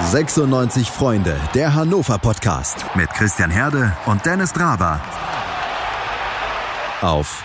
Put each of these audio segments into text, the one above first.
96 Freunde, der Hannover Podcast mit Christian Herde und Dennis Draber. Auf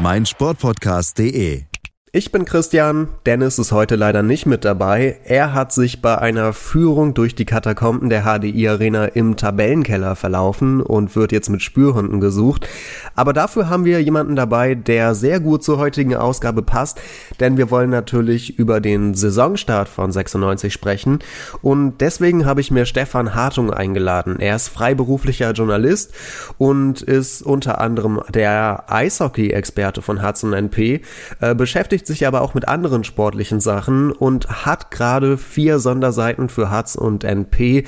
meinsportpodcast.de ich bin Christian, Dennis ist heute leider nicht mit dabei. Er hat sich bei einer Führung durch die Katakomben der HDI Arena im Tabellenkeller verlaufen und wird jetzt mit Spürhunden gesucht. Aber dafür haben wir jemanden dabei, der sehr gut zur heutigen Ausgabe passt, denn wir wollen natürlich über den Saisonstart von 96 sprechen und deswegen habe ich mir Stefan Hartung eingeladen. Er ist freiberuflicher Journalist und ist unter anderem der Eishockey-Experte von Hudson NP, äh, beschäftigt beschäftigt sich aber auch mit anderen sportlichen Sachen und hat gerade vier Sonderseiten für Hatz und NP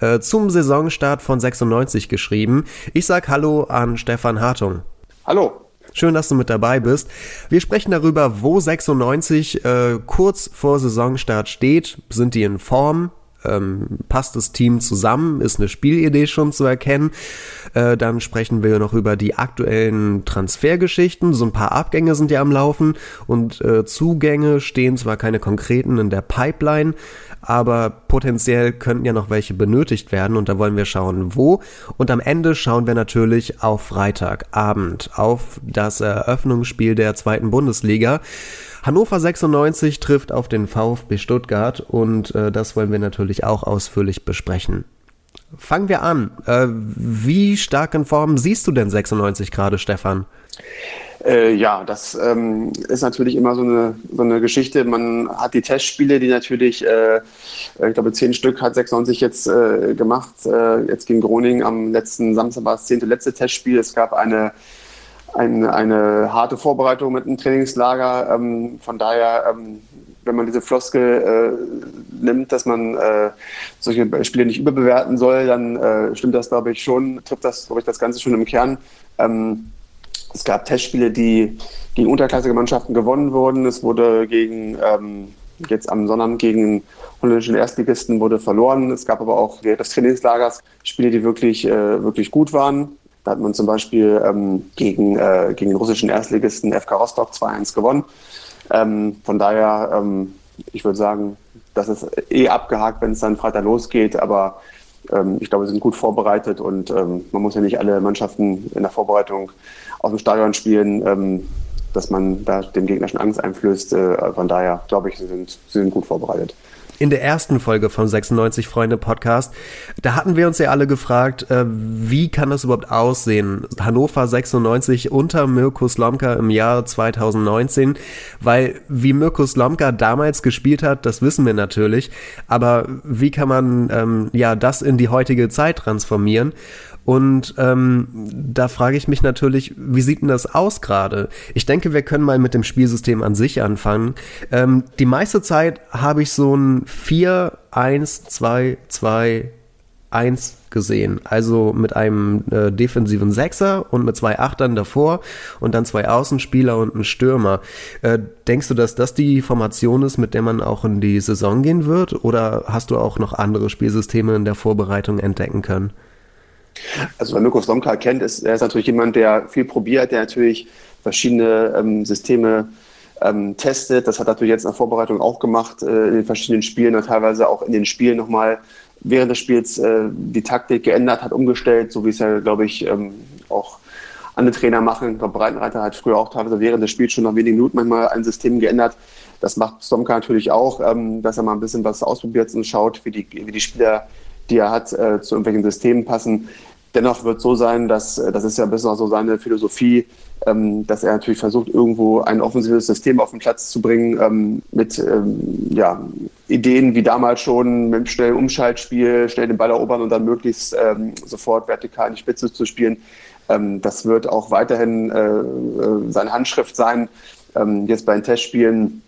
äh, zum Saisonstart von 96 geschrieben. Ich sag Hallo an Stefan Hartung. Hallo. Schön, dass du mit dabei bist. Wir sprechen darüber, wo 96 äh, kurz vor Saisonstart steht. Sind die in Form? Ähm, passt das Team zusammen, ist eine Spielidee schon zu erkennen. Äh, dann sprechen wir noch über die aktuellen Transfergeschichten. So ein paar Abgänge sind ja am Laufen und äh, Zugänge stehen zwar keine konkreten in der Pipeline, aber potenziell könnten ja noch welche benötigt werden und da wollen wir schauen, wo. Und am Ende schauen wir natürlich auf Freitagabend, auf das Eröffnungsspiel der zweiten Bundesliga. Hannover 96 trifft auf den VfB Stuttgart und äh, das wollen wir natürlich auch ausführlich besprechen. Fangen wir an. Äh, wie stark in Form siehst du denn 96 gerade, Stefan? Äh, ja, das ähm, ist natürlich immer so eine, so eine Geschichte. Man hat die Testspiele, die natürlich, äh, ich glaube, zehn Stück hat 96 jetzt äh, gemacht. Äh, jetzt gegen Groningen am letzten Samstag war es zehnte letzte Testspiel. Es gab eine ein, eine harte Vorbereitung mit einem Trainingslager. Ähm, von daher, ähm, wenn man diese Floskel äh, nimmt, dass man äh, solche Spiele nicht überbewerten soll, dann äh, stimmt das, glaube ich, schon, trifft das, glaube ich, das Ganze schon im Kern. Ähm, es gab Testspiele, die gegen unterklassige Mannschaften gewonnen wurden. Es wurde gegen ähm, jetzt am Sonnabend gegen holländischen Erstligisten wurde verloren. Es gab aber auch während des Trainingslagers Spiele, die wirklich, äh, wirklich gut waren. Da hat man zum Beispiel ähm, gegen, äh, gegen den russischen Erstligisten FK Rostock 2-1 gewonnen. Ähm, von daher, ähm, ich würde sagen, das ist eh abgehakt, wenn es dann Freitag losgeht, aber ähm, ich glaube, wir sind gut vorbereitet und ähm, man muss ja nicht alle Mannschaften in der Vorbereitung aus dem Stadion spielen, ähm, dass man da dem Gegner schon Angst einflößt. Äh, von daher glaube ich, sie sind, sie sind gut vorbereitet in der ersten Folge von 96 Freunde Podcast, da hatten wir uns ja alle gefragt, äh, wie kann das überhaupt aussehen? Hannover 96 unter Mirko Slomka im Jahr 2019, weil wie Mirko Slomka damals gespielt hat, das wissen wir natürlich, aber wie kann man ähm, ja das in die heutige Zeit transformieren? Und ähm, da frage ich mich natürlich, wie sieht denn das aus gerade? Ich denke, wir können mal mit dem Spielsystem an sich anfangen. Ähm, die meiste Zeit habe ich so ein 4, 1, 2, 2, 1 gesehen. Also mit einem äh, defensiven Sechser und mit zwei Achtern davor und dann zwei Außenspieler und einen Stürmer. Äh, denkst du, dass das die Formation ist, mit der man auch in die Saison gehen wird? Oder hast du auch noch andere Spielsysteme in der Vorbereitung entdecken können? Also wer Mirko Slomka kennt, ist, er ist natürlich jemand, der viel probiert, der natürlich verschiedene ähm, Systeme ähm, testet. Das hat er natürlich jetzt in der Vorbereitung auch gemacht, äh, in den verschiedenen Spielen und teilweise auch in den Spielen nochmal während des Spiels äh, die Taktik geändert, hat umgestellt, so wie es ja, glaube ich, ähm, auch andere Trainer machen. Ich glaube, Breitenreiter hat früher auch teilweise während des Spiels schon nach wenigen Minuten manchmal ein System geändert. Das macht Slomka natürlich auch, ähm, dass er mal ein bisschen was ausprobiert und schaut, wie die, wie die Spieler die er hat, äh, zu irgendwelchen Systemen passen. Dennoch wird es so sein, dass äh, das ist ja ein bisschen auch so seine Philosophie, ähm, dass er natürlich versucht, irgendwo ein offensives System auf den Platz zu bringen ähm, mit ähm, ja, Ideen wie damals schon, mit einem schnellen Umschaltspiel, schnell den Ball erobern und dann möglichst ähm, sofort vertikal in die Spitze zu spielen. Ähm, das wird auch weiterhin äh, äh, seine Handschrift sein. Ähm, jetzt bei den Testspielen,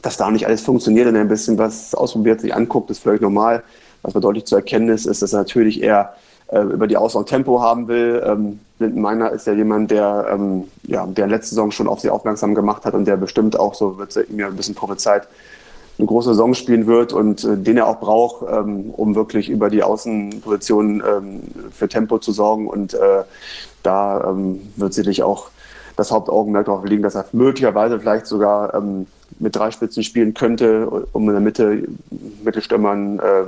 dass da nicht alles funktioniert und er ein bisschen was ausprobiert, sich anguckt, ist völlig normal. Was aber deutlich zu erkennen ist, ist, dass er natürlich eher über die Außen Tempo haben will. Ähm, Linden Meiner ist ja jemand, der, ähm, ja, der letzte Saison schon auf sie aufmerksam gemacht hat und der bestimmt auch, so wird es mir ein bisschen prophezeit, eine große Saison spielen wird und äh, den er auch braucht, ähm, um wirklich über die Außenposition ähm, für Tempo zu sorgen. Und äh, da ähm, wird sicherlich auch das Hauptaugenmerk darauf liegen, dass er möglicherweise vielleicht sogar ähm, mit drei Spitzen spielen könnte, um in der Mitte Mittelstürmern äh,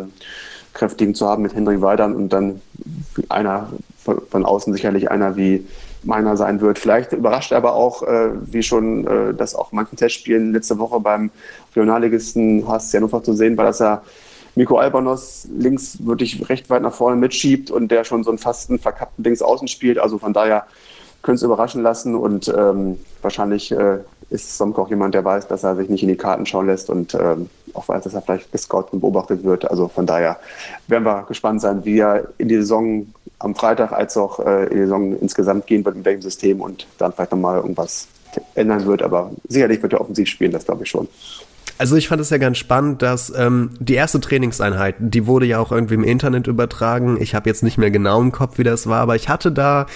kräftigen zu haben mit Hendrik Weidern und dann einer von, von außen sicherlich einer wie meiner sein wird. Vielleicht überrascht er aber auch, äh, wie schon äh, das auch manchen Testspielen letzte Woche beim Regionalligisten HSC Hannover zu sehen war, dass er Miko Albanos links wirklich recht weit nach vorne mitschiebt und der schon so einen fasten verkappten Dings außen spielt. Also von daher können es überraschen lassen und ähm, wahrscheinlich äh, ist Somke auch jemand, der weiß, dass er sich nicht in die Karten schauen lässt und ähm, auch weiß, dass er vielleicht gescoutet und beobachtet wird. Also von daher werden wir gespannt sein, wie er in die Saison am Freitag als auch äh, in die Saison insgesamt gehen wird mit welchem System und dann vielleicht nochmal irgendwas ändern wird. Aber sicherlich wird er offensiv spielen, das glaube ich schon. Also ich fand es ja ganz spannend, dass ähm, die erste Trainingseinheit, die wurde ja auch irgendwie im Internet übertragen. Ich habe jetzt nicht mehr genau im Kopf, wie das war, aber ich hatte da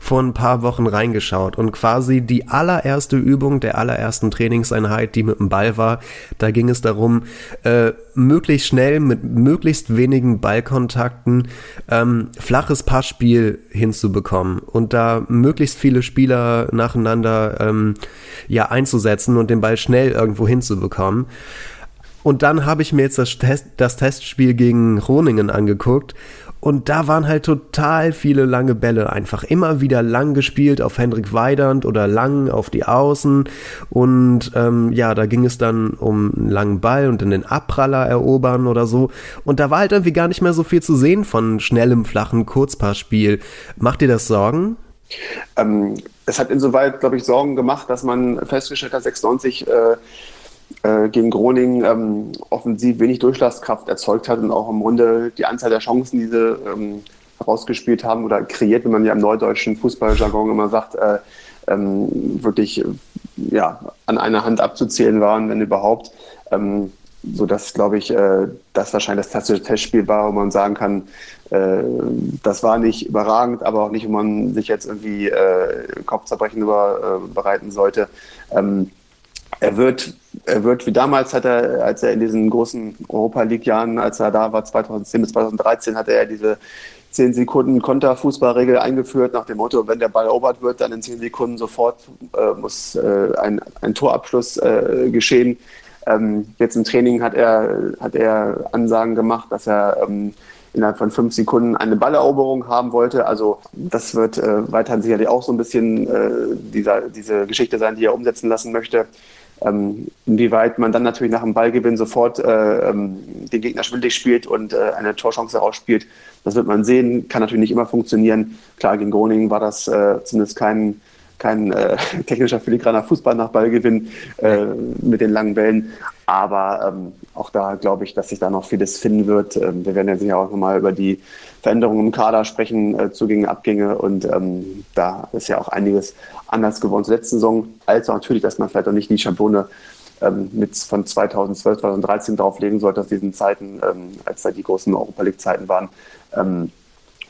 vor ein paar Wochen reingeschaut und quasi die allererste Übung der allerersten Trainingseinheit, die mit dem Ball war, da ging es darum, äh, möglichst schnell mit möglichst wenigen Ballkontakten ähm, flaches Passspiel hinzubekommen und da möglichst viele Spieler nacheinander ähm, ja einzusetzen und den Ball schnell irgendwo hinzubekommen. Und dann habe ich mir jetzt das, Test, das Testspiel gegen Groningen angeguckt und da waren halt total viele lange Bälle, einfach immer wieder lang gespielt auf Hendrik Weidand oder lang auf die Außen. Und ähm, ja, da ging es dann um einen langen Ball und in den Abpraller erobern oder so. Und da war halt irgendwie gar nicht mehr so viel zu sehen von schnellem, flachen Kurzpassspiel. Macht dir das Sorgen? Ähm, es hat insoweit, glaube ich, Sorgen gemacht, dass man festgestellt hat, 96 äh, äh, gegen Groningen ähm, offensiv wenig Durchschlagskraft erzeugt hat und auch im Grunde die Anzahl der Chancen, die sie ähm, rausgespielt haben oder kreiert, wie man ja im neudeutschen Fußballjargon immer sagt, äh, ähm, wirklich ja, an einer Hand abzuzählen waren, wenn überhaupt. Ähm, so dass, glaube ich, äh, das wahrscheinlich das klassische Testspiel war, wo man sagen kann, äh, das war nicht überragend, aber auch nicht, wo man sich jetzt irgendwie Kopfzerbrechen über, äh, bereiten sollte. Ähm, er wird, er wird wie damals hat er, als er in diesen großen Europa League Jahren, als er da war, 2010 bis 2013, hatte er diese 10 Sekunden Konterfußballregel eingeführt, nach dem Motto, wenn der Ball erobert wird, dann in 10 Sekunden sofort äh, muss äh, ein, ein Torabschluss äh, geschehen. Ähm, jetzt im Training hat er, hat er Ansagen gemacht, dass er ähm, innerhalb von fünf Sekunden eine Balleroberung haben wollte. Also das wird äh, weiterhin sicherlich auch so ein bisschen äh, dieser, diese Geschichte sein, die er umsetzen lassen möchte. Ähm, inwieweit man dann natürlich nach dem Ballgewinn sofort äh, ähm, den Gegner schwindig spielt und äh, eine Torchance rausspielt, das wird man sehen. Kann natürlich nicht immer funktionieren. Klar, gegen Groningen war das äh, zumindest kein, kein äh, technischer filigraner Fußball nach Ballgewinn äh, mit den langen Bällen. Aber ähm, auch da glaube ich, dass sich da noch vieles finden wird. Ähm, wir werden ja sicher auch nochmal über die Veränderungen im Kader sprechen, äh, Zugänge, Abgänge. Und ähm, da ist ja auch einiges anders geworden zur letzten Saison. Also natürlich, dass man vielleicht auch nicht die Schablone ähm, mit von 2012, 2013 drauflegen sollte aus diesen Zeiten, ähm, als da die großen Europa League-Zeiten waren.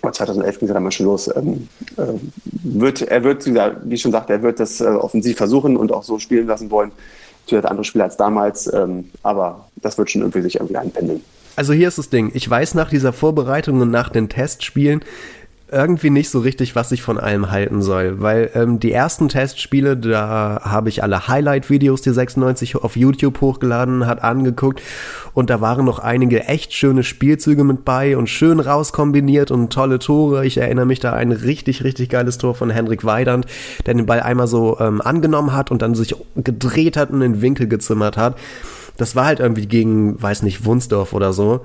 Ähm, 2011 ging es dann mal schon los. Ähm, äh, wird, er wird, wie schon sagt, er wird das äh, offensiv versuchen und auch so spielen lassen wollen. Natürlich hat andere Spieler als damals, ähm, aber das wird schon irgendwie sich irgendwie einpendeln. Also hier ist das Ding. Ich weiß nach dieser Vorbereitung und nach den Testspielen, irgendwie nicht so richtig, was ich von allem halten soll, weil ähm, die ersten Testspiele, da habe ich alle Highlight-Videos, die 96 auf YouTube hochgeladen hat, angeguckt und da waren noch einige echt schöne Spielzüge mit bei und schön rauskombiniert und tolle Tore. Ich erinnere mich da ein richtig, richtig geiles Tor von Henrik Weidand, der den Ball einmal so ähm, angenommen hat und dann sich gedreht hat und in den Winkel gezimmert hat. Das war halt irgendwie gegen, weiß nicht, Wunsdorf oder so.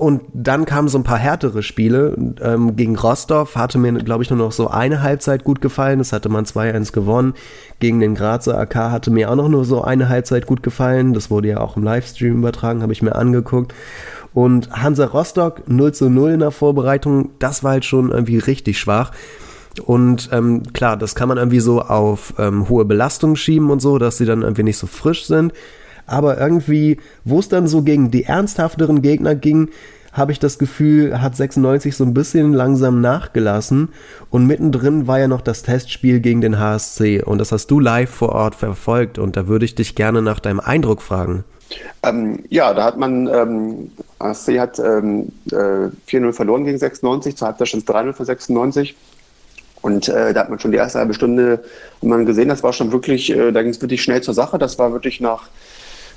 Und dann kamen so ein paar härtere Spiele. Ähm, gegen Rostov hatte mir, glaube ich, nur noch so eine Halbzeit gut gefallen. Das hatte man 2-1 gewonnen. Gegen den Grazer AK hatte mir auch noch nur so eine Halbzeit gut gefallen. Das wurde ja auch im Livestream übertragen, habe ich mir angeguckt. Und Hansa Rostock 0 zu 0 in der Vorbereitung, das war halt schon irgendwie richtig schwach. Und ähm, klar, das kann man irgendwie so auf ähm, hohe Belastung schieben und so, dass sie dann irgendwie nicht so frisch sind aber irgendwie, wo es dann so gegen die ernsthafteren Gegner ging, habe ich das Gefühl, hat 96 so ein bisschen langsam nachgelassen und mittendrin war ja noch das Testspiel gegen den HSC und das hast du live vor Ort verfolgt und da würde ich dich gerne nach deinem Eindruck fragen. Ähm, ja, da hat man, ähm, HSC hat ähm, äh, 4-0 verloren gegen 96, zur Halbzeit stand es 3-0 für 96. Und äh, da hat man schon die erste halbe Stunde man gesehen, das war schon wirklich, äh, da ging es wirklich schnell zur Sache. Das war wirklich nach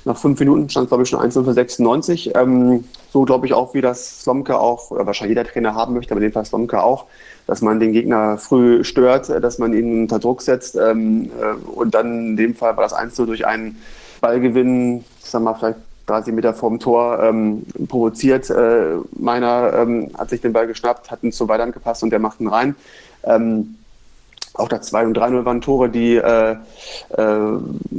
nach fünf Minuten stand es, glaube ich, schon 1 für 96. Ähm, so glaube ich auch, wie das Slomka auch, oder wahrscheinlich jeder Trainer haben möchte, aber in dem Fall Slomka auch, dass man den Gegner früh stört, dass man ihn unter Druck setzt. Ähm, äh, und dann in dem Fall war das 1 durch einen Ballgewinn, ich sag mal, vielleicht 30 Meter vorm Tor ähm, provoziert. Äh, meiner ähm, hat sich den Ball geschnappt, hat ihn zu Weidand gepasst und der macht ihn rein. Ähm, auch das 2 und 3-0 waren Tore, die äh, äh,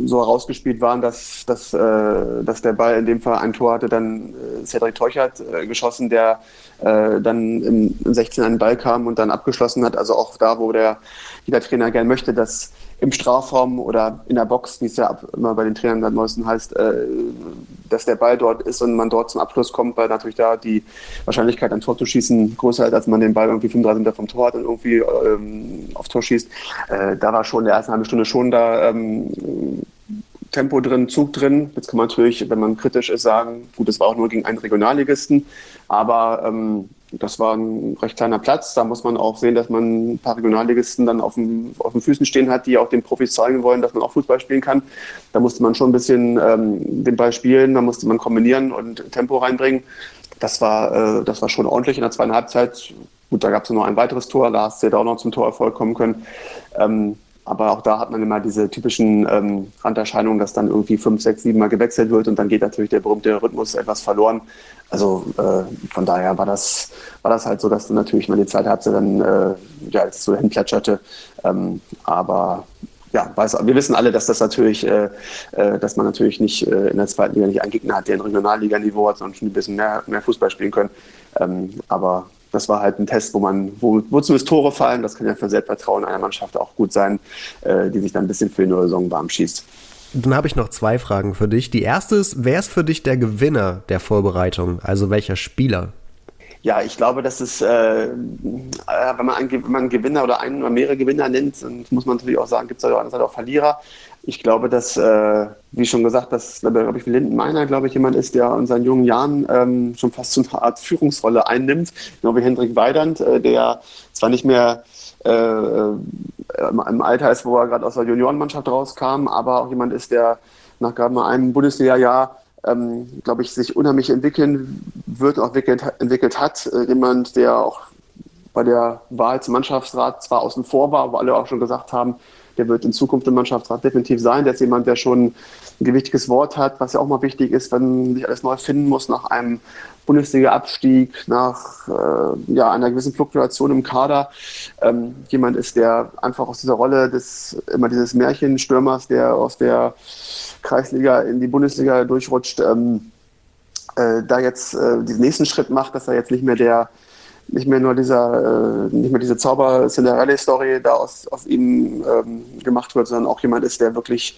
so herausgespielt waren, dass, dass, äh, dass der Ball in dem Fall ein Tor hatte, dann äh, Cedric Teuchert äh, geschossen, der äh, dann im, im 16 einen Ball kam und dann abgeschlossen hat. Also auch da, wo der jeder Trainer gern möchte, dass im Strafraum oder in der Box, wie es ja immer bei den Trainern am neuesten heißt, äh, dass der Ball dort ist und man dort zum Abschluss kommt, weil natürlich da die Wahrscheinlichkeit, ein Tor zu schießen, größer ist, als man den Ball irgendwie 35 Meter vom Tor hat und irgendwie ähm, aufs Tor schießt. Äh, da war schon in der ersten halben Stunde schon da ähm, Tempo drin, Zug drin. Jetzt kann man natürlich, wenn man kritisch ist, sagen, gut, es war auch nur gegen einen Regionalligisten, aber ähm, das war ein recht kleiner Platz. Da muss man auch sehen, dass man ein paar Regionalligisten dann auf, dem, auf den Füßen stehen hat, die auch den Profis zeigen wollen, dass man auch Fußball spielen kann. Da musste man schon ein bisschen ähm, den Ball spielen, da musste man kombinieren und Tempo reinbringen. Das war, äh, das war schon ordentlich in der zweiten Halbzeit. Gut, da gab es noch ein weiteres Tor, da hätte auch noch zum Torerfolg kommen können. Ähm, aber auch da hat man immer diese typischen ähm, Randerscheinungen, dass dann irgendwie fünf, sechs, sieben Mal gewechselt wird und dann geht natürlich der berühmte Rhythmus etwas verloren. Also äh, von daher war das, war das halt so, dass dann natürlich mal die zweite Halbzeit dann äh, ja, so hinplätscherte. Ähm, aber ja, weiß, wir wissen alle, dass das natürlich, äh, äh, dass man natürlich nicht äh, in der zweiten Liga nicht einen Gegner hat, der ein Regionalliganiveau hat, sondern schon ein bisschen mehr, mehr Fußball spielen können. Ähm, aber das war halt ein Test, wo man, wo, wo zumindest Tore fallen. Das kann ja für Selbstvertrauen einer Mannschaft auch gut sein, äh, die sich dann ein bisschen für die neue Saison warm schießt. Dann habe ich noch zwei Fragen für dich. Die erste ist, wer ist für dich der Gewinner der Vorbereitung? Also welcher Spieler? Ja, ich glaube, dass es, äh, wenn, man einen, wenn man einen Gewinner oder einen oder mehrere Gewinner nennt, dann muss man natürlich auch sagen, gibt es auf der anderen Seite auch Verlierer. Ich glaube, dass, äh, wie schon gesagt, dass, glaube ich, Linden Meiner, glaube ich, jemand ist, der in seinen jungen Jahren ähm, schon fast so eine Art Führungsrolle einnimmt, genau wie Hendrik Weidand, äh, der zwar nicht mehr äh, im Alter ist, wo er gerade aus der Juniorenmannschaft rauskam, aber auch jemand ist, der nach gerade mal einem Bundesliga-Jahr ähm, glaube ich, sich unheimlich entwickeln wird, auch entwickelt, entwickelt hat. Äh, jemand, der auch bei der Wahl zum Mannschaftsrat zwar außen vor war, aber alle auch schon gesagt haben, der wird in Zukunft im Mannschaftsrat definitiv sein. Der ist jemand, der schon ein gewichtiges Wort hat, was ja auch mal wichtig ist, wenn sich alles neu finden muss nach einem Bundesliga-Abstieg, nach äh, ja, einer gewissen Fluktuation im Kader. Ähm, jemand ist, der einfach aus dieser Rolle des immer dieses Märchenstürmers, der aus der Kreisliga in die Bundesliga durchrutscht, ähm, äh, da jetzt äh, diesen nächsten Schritt macht, dass er jetzt nicht mehr der nicht mehr nur dieser, äh, nicht mehr diese Zauber-Cinderella-Story da aus, aus ihm ähm, gemacht wird, sondern auch jemand ist, der wirklich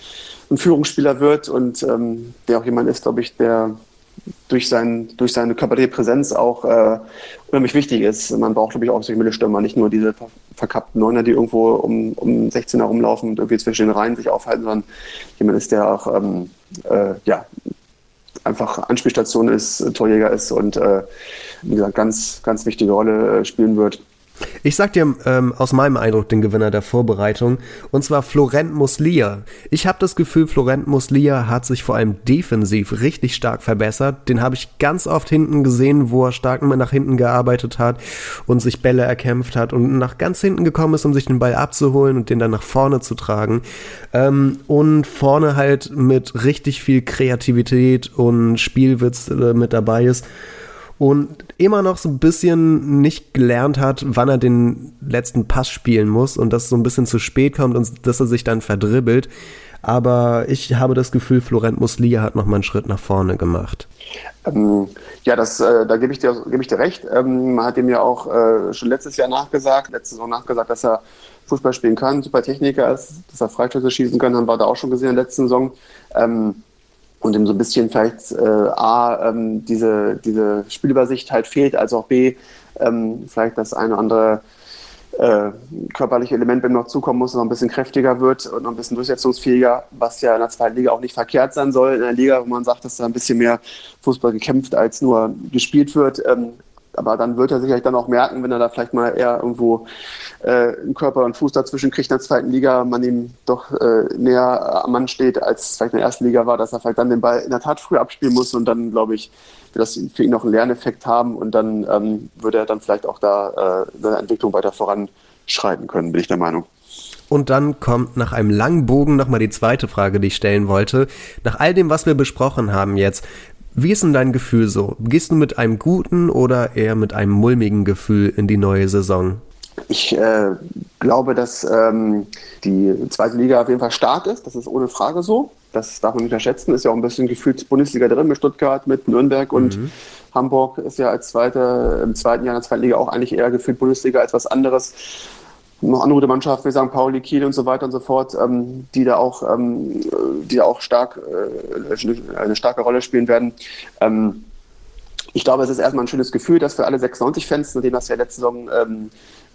ein Führungsspieler wird und ähm, der auch jemand ist, glaube ich, der durch, sein, durch seine körperliche Präsenz auch äh, unheimlich wichtig ist. Man braucht, glaube ich, auch solche Mittelstürmer, nicht nur diese verkappten Neuner, die irgendwo um, um 16 herumlaufen und irgendwie zwischen den Reihen sich aufhalten, sondern jemand ist, der auch ähm, äh, ja, einfach Anspielstation ist, Torjäger ist und äh, wie gesagt, ganz, ganz wichtige Rolle äh, spielen wird. Ich sag dir ähm, aus meinem Eindruck den Gewinner der Vorbereitung, und zwar Florent Muslia. Ich habe das Gefühl, Florent Muslia hat sich vor allem defensiv richtig stark verbessert. Den habe ich ganz oft hinten gesehen, wo er stark nach hinten gearbeitet hat und sich Bälle erkämpft hat und nach ganz hinten gekommen ist, um sich den Ball abzuholen und den dann nach vorne zu tragen. Ähm, und vorne halt mit richtig viel Kreativität und Spielwitz äh, mit dabei ist und immer noch so ein bisschen nicht gelernt hat, wann er den letzten Pass spielen muss und das so ein bisschen zu spät kommt und dass er sich dann verdribbelt. Aber ich habe das Gefühl, Florent Muslia hat noch mal einen Schritt nach vorne gemacht. Ähm, ja, das, äh, da gebe ich, dir, gebe ich dir recht. Ähm, man hat ihm ja auch äh, schon letztes Jahr nachgesagt, letzte Saison nachgesagt, dass er Fußball spielen kann, super Techniker ist, dass er Freistöße schießen kann, haben wir da auch schon gesehen in der letzten Saison. Ähm, und ihm so ein bisschen vielleicht äh, A, ähm, diese, diese Spielübersicht halt fehlt, als auch B, ähm, vielleicht das eine oder andere äh, körperliche Element, wenn noch zukommen muss, noch ein bisschen kräftiger wird und noch ein bisschen durchsetzungsfähiger, was ja in der zweiten Liga auch nicht verkehrt sein soll. In der Liga, wo man sagt, dass da ein bisschen mehr Fußball gekämpft als nur gespielt wird. Ähm, aber dann wird er sicherlich dann auch merken, wenn er da vielleicht mal eher irgendwo äh, einen Körper und Fuß dazwischen kriegt in der zweiten Liga, man ihm doch äh, näher am Mann steht, als vielleicht in der ersten Liga war, dass er vielleicht dann den Ball in der Tat früher abspielen muss und dann, glaube ich, wird das für ihn noch einen Lerneffekt haben und dann ähm, würde er dann vielleicht auch da äh, seine Entwicklung weiter voranschreiten können, bin ich der Meinung. Und dann kommt nach einem langen Bogen nochmal die zweite Frage, die ich stellen wollte. Nach all dem, was wir besprochen haben jetzt, wie ist denn dein Gefühl so? Gehst du mit einem guten oder eher mit einem mulmigen Gefühl in die neue Saison? Ich äh, glaube, dass ähm, die zweite Liga auf jeden Fall stark ist. Das ist ohne Frage so. Das darf man nicht unterschätzen. Ist ja auch ein bisschen gefühlt Bundesliga drin mit Stuttgart, mit Nürnberg und mhm. Hamburg ist ja als zweite, im zweiten Jahr in der zweiten Liga auch eigentlich eher gefühlt Bundesliga als was anderes noch andere gute Mannschaften wie St. Pauli, Kiel und so weiter und so fort, ähm, die da auch, ähm, die da auch stark äh, eine starke Rolle spielen werden. Ähm, ich glaube, es ist erstmal ein schönes Gefühl, dass für alle 96-Fans, nachdem das ja letzte Saison ähm,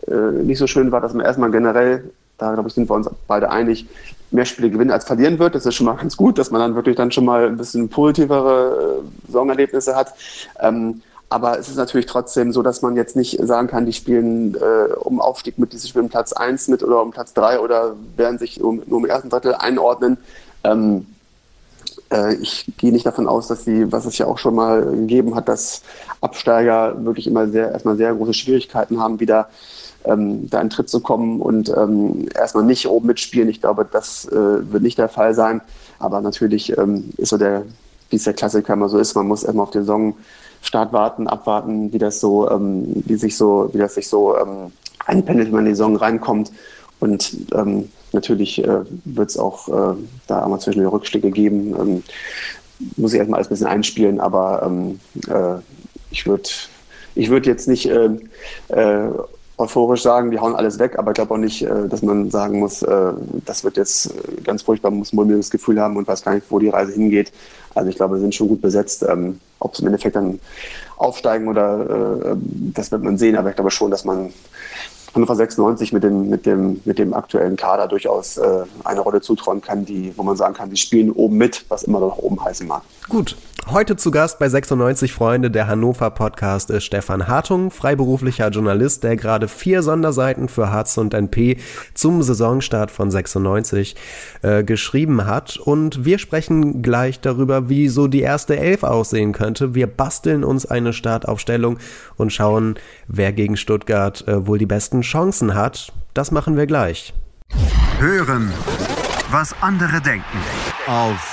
äh, nicht so schön war, dass man erstmal generell, da glaube ich, sind wir uns beide einig, mehr Spiele gewinnen als verlieren wird. Das ist schon mal ganz gut, dass man dann wirklich dann schon mal ein bisschen positivere äh, Saisonerlebnisse hat. Ähm, aber es ist natürlich trotzdem so, dass man jetzt nicht sagen kann, die spielen äh, um Aufstieg mit, die spielen Platz 1 mit oder um Platz 3 oder werden sich um, nur im ersten Drittel einordnen. Ähm, äh, ich gehe nicht davon aus, dass sie, was es ja auch schon mal gegeben hat, dass Absteiger wirklich immer sehr, erstmal sehr große Schwierigkeiten haben, wieder ähm, da in Tritt zu kommen und ähm, erstmal nicht oben mitspielen. Ich glaube, das äh, wird nicht der Fall sein. Aber natürlich ähm, ist so der, wie es der Klassiker immer so ist, man muss erstmal auf die Saison Start warten, abwarten, wie das so, ähm, wie sich so, wie das sich so ähm, einpendelt, wenn man in die Saison reinkommt. Und ähm, natürlich äh, wird es auch äh, da mal zwischen Rückschläge geben. Ähm, muss ich erstmal alles ein bisschen einspielen, aber ähm, äh, ich würde ich würd jetzt nicht äh, äh, euphorisch sagen, die hauen alles weg, aber ich glaube auch nicht, äh, dass man sagen muss, äh, das wird jetzt äh, ganz furchtbar, man muss ein mulmiges Gefühl haben und weiß gar nicht, wo die Reise hingeht. Also ich glaube, wir sind schon gut besetzt. Ähm, ob sie im Endeffekt dann aufsteigen oder das wird man sehen, aber ich glaube schon, dass man Hannover 96 mit dem, mit dem, mit dem aktuellen Kader durchaus äh, eine Rolle zutrauen kann, die, wo man sagen kann, die spielen oben mit, was immer noch oben heißen mag. Gut. Heute zu Gast bei 96 Freunde der Hannover Podcast ist Stefan Hartung, freiberuflicher Journalist, der gerade vier Sonderseiten für Harz und NP zum Saisonstart von 96 äh, geschrieben hat. Und wir sprechen gleich darüber, wie so die erste Elf aussehen könnte. Wir basteln uns eine Startaufstellung und schauen, wer gegen Stuttgart äh, wohl die besten Chancen hat. Das machen wir gleich. Hören, was andere denken. Auf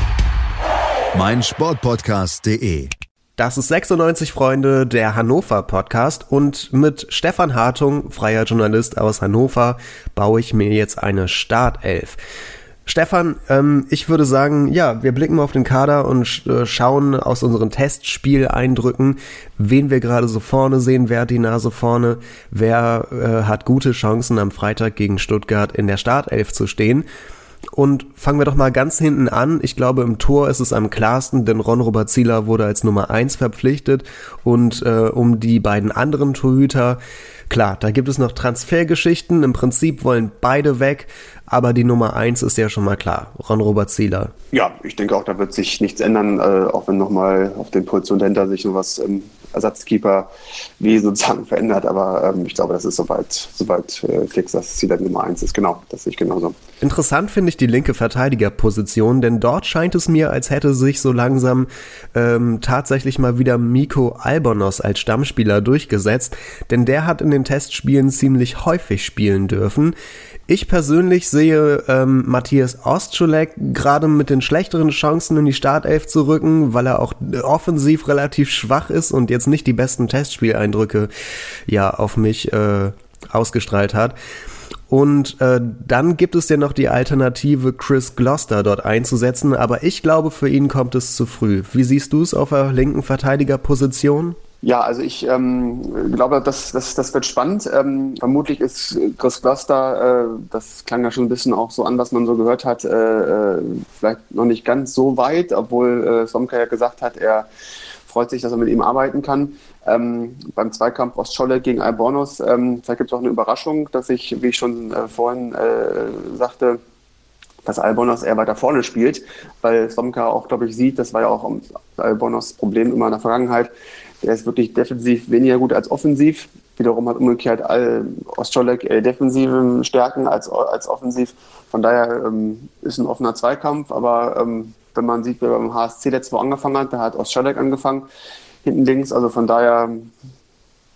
meinsportpodcast.de das ist 96 Freunde, der Hannover Podcast und mit Stefan Hartung, freier Journalist aus Hannover, baue ich mir jetzt eine Startelf. Stefan, ähm, ich würde sagen, ja, wir blicken auf den Kader und äh, schauen aus unseren Testspieleindrücken, wen wir gerade so vorne sehen, wer hat die Nase vorne, wer äh, hat gute Chancen am Freitag gegen Stuttgart in der Startelf zu stehen. Und fangen wir doch mal ganz hinten an. Ich glaube, im Tor ist es am klarsten, denn Ron Robert Zieler wurde als Nummer eins verpflichtet. Und äh, um die beiden anderen Torhüter, klar, da gibt es noch Transfergeschichten. Im Prinzip wollen beide weg, aber die Nummer eins ist ja schon mal klar. Ron Robert Zieler. Ja, ich denke auch, da wird sich nichts ändern, äh, auch wenn nochmal auf den Positionen dahinter sich noch was ähm, Ersatzkeeper wie sozusagen verändert. Aber ähm, ich glaube, das ist soweit, soweit äh, fix, dass Ziel Nummer eins ist. Genau, das sehe ich genauso. Interessant finde ich die linke Verteidigerposition, denn dort scheint es mir, als hätte sich so langsam ähm, tatsächlich mal wieder Miko Albonos als Stammspieler durchgesetzt, denn der hat in den Testspielen ziemlich häufig spielen dürfen. Ich persönlich sehe ähm, Matthias Ostschulek gerade mit den schlechteren Chancen in die Startelf zu rücken, weil er auch offensiv relativ schwach ist und jetzt nicht die besten Testspieleindrücke ja auf mich äh, ausgestrahlt hat. Und äh, dann gibt es ja noch die Alternative, Chris Gloucester dort einzusetzen, aber ich glaube, für ihn kommt es zu früh. Wie siehst du es auf der linken Verteidigerposition? Ja, also ich ähm, glaube, das, das, das wird spannend. Ähm, vermutlich ist Chris Gloster, äh, das klang ja schon ein bisschen auch so an, was man so gehört hat, äh, äh vielleicht noch nicht ganz so weit, obwohl äh, Somka ja gesagt hat, er freut sich, dass er mit ihm arbeiten kann. Ähm, beim Zweikampf Ostscholle gegen Albornoz, ähm, da gibt es auch eine Überraschung, dass ich, wie ich schon äh, vorhin äh, sagte, dass Albonos eher weiter vorne spielt, weil Somka auch, glaube ich, sieht, das war ja auch Albonos Problem immer in der Vergangenheit, der ist wirklich defensiv weniger gut als offensiv. Wiederum hat umgekehrt Al Ostscholek eher defensive Stärken als, als offensiv. Von daher ähm, ist ein offener Zweikampf, aber ähm, wenn man sieht, wer beim HSC letzte Woche angefangen hat, da hat Ostscholek angefangen, hinten links. Also von daher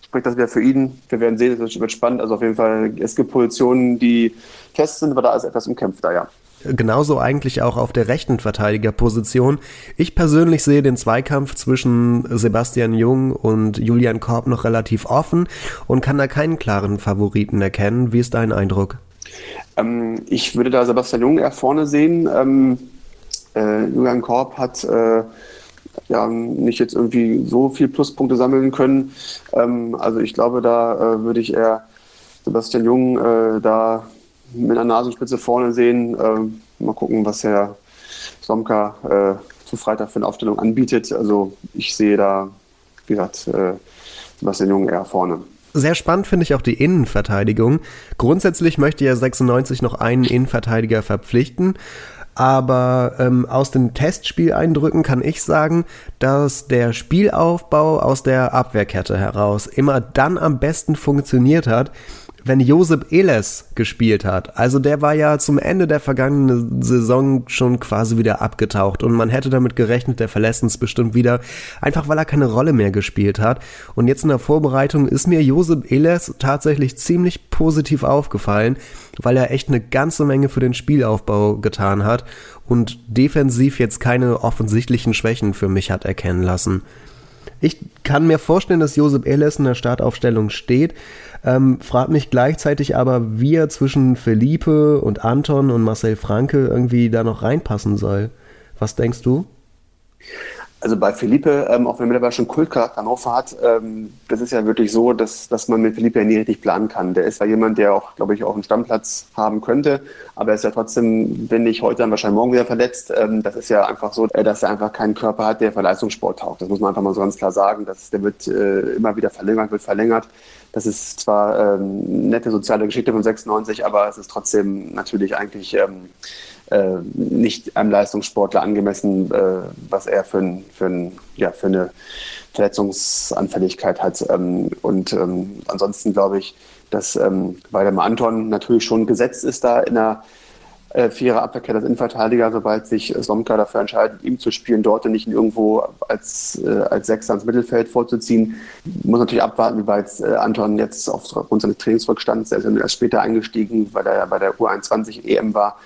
spricht das wieder für ihn. Wir werden sehen, es wird spannend. Also auf jeden Fall, es gibt Positionen, die fest sind, aber da ist etwas umkämpfter, ja genauso eigentlich auch auf der rechten Verteidigerposition. Ich persönlich sehe den Zweikampf zwischen Sebastian Jung und Julian Korb noch relativ offen und kann da keinen klaren Favoriten erkennen. Wie ist dein Eindruck? Ähm, ich würde da Sebastian Jung eher vorne sehen. Ähm, äh, Julian Korb hat äh, ja nicht jetzt irgendwie so viel Pluspunkte sammeln können. Ähm, also ich glaube, da äh, würde ich eher Sebastian Jung äh, da mit einer Nasenspitze vorne sehen. Ähm, mal gucken, was Herr Somka äh, zu Freitag für eine Aufstellung anbietet. Also ich sehe da, wie gesagt, äh, Sebastian Jung eher vorne. Sehr spannend finde ich auch die Innenverteidigung. Grundsätzlich möchte ja 96 noch einen Innenverteidiger verpflichten. Aber ähm, aus den Testspieleindrücken kann ich sagen, dass der Spielaufbau aus der Abwehrkette heraus immer dann am besten funktioniert hat, wenn Josep Eles gespielt hat. Also der war ja zum Ende der vergangenen Saison schon quasi wieder abgetaucht und man hätte damit gerechnet, der verlässt uns bestimmt wieder, einfach weil er keine Rolle mehr gespielt hat. Und jetzt in der Vorbereitung ist mir Josep Eles tatsächlich ziemlich positiv aufgefallen, weil er echt eine ganze Menge für den Spielaufbau getan hat und defensiv jetzt keine offensichtlichen Schwächen für mich hat erkennen lassen. Ich kann mir vorstellen, dass Josep Eles in der Startaufstellung steht, ähm, frag mich gleichzeitig aber, wie er zwischen Felipe und Anton und Marcel Franke irgendwie da noch reinpassen soll. Was denkst du? Also bei Felipe, ähm, auch wenn mittlerweile schon Kultcharakter Hannover hat, ähm, das ist ja wirklich so, dass, dass man mit Felipe ja nie richtig planen kann. Der ist ja jemand, der auch, glaube ich, auch einen Stammplatz haben könnte, aber er ist ja trotzdem, wenn nicht heute, dann wahrscheinlich morgen wieder verletzt. Ähm, das ist ja einfach so, äh, dass er einfach keinen Körper hat, der für Leistungssport taugt. Das muss man einfach mal so ganz klar sagen. Das, der wird äh, immer wieder verlängert, wird verlängert. Das ist zwar ähm, nette soziale Geschichte von 96, aber es ist trotzdem natürlich eigentlich ähm, äh, nicht einem Leistungssportler angemessen, äh, was er für, ein, für, ein, ja, für eine Verletzungsanfälligkeit hat. Ähm, und ähm, ansonsten glaube ich, dass ähm, Waldemar Anton natürlich schon gesetzt ist da in der äh, Vierer Abwehrkette als Innenverteidiger, sobald sich Slomka dafür entscheidet, ihm zu spielen, dort und nicht irgendwo als, äh, als Sechser ins Mittelfeld vorzuziehen. Muss natürlich abwarten, wie weit äh, Anton jetzt aufgrund seines Trainingsrückstands, er ist ja erst später eingestiegen, weil er ja bei der U21 EM war,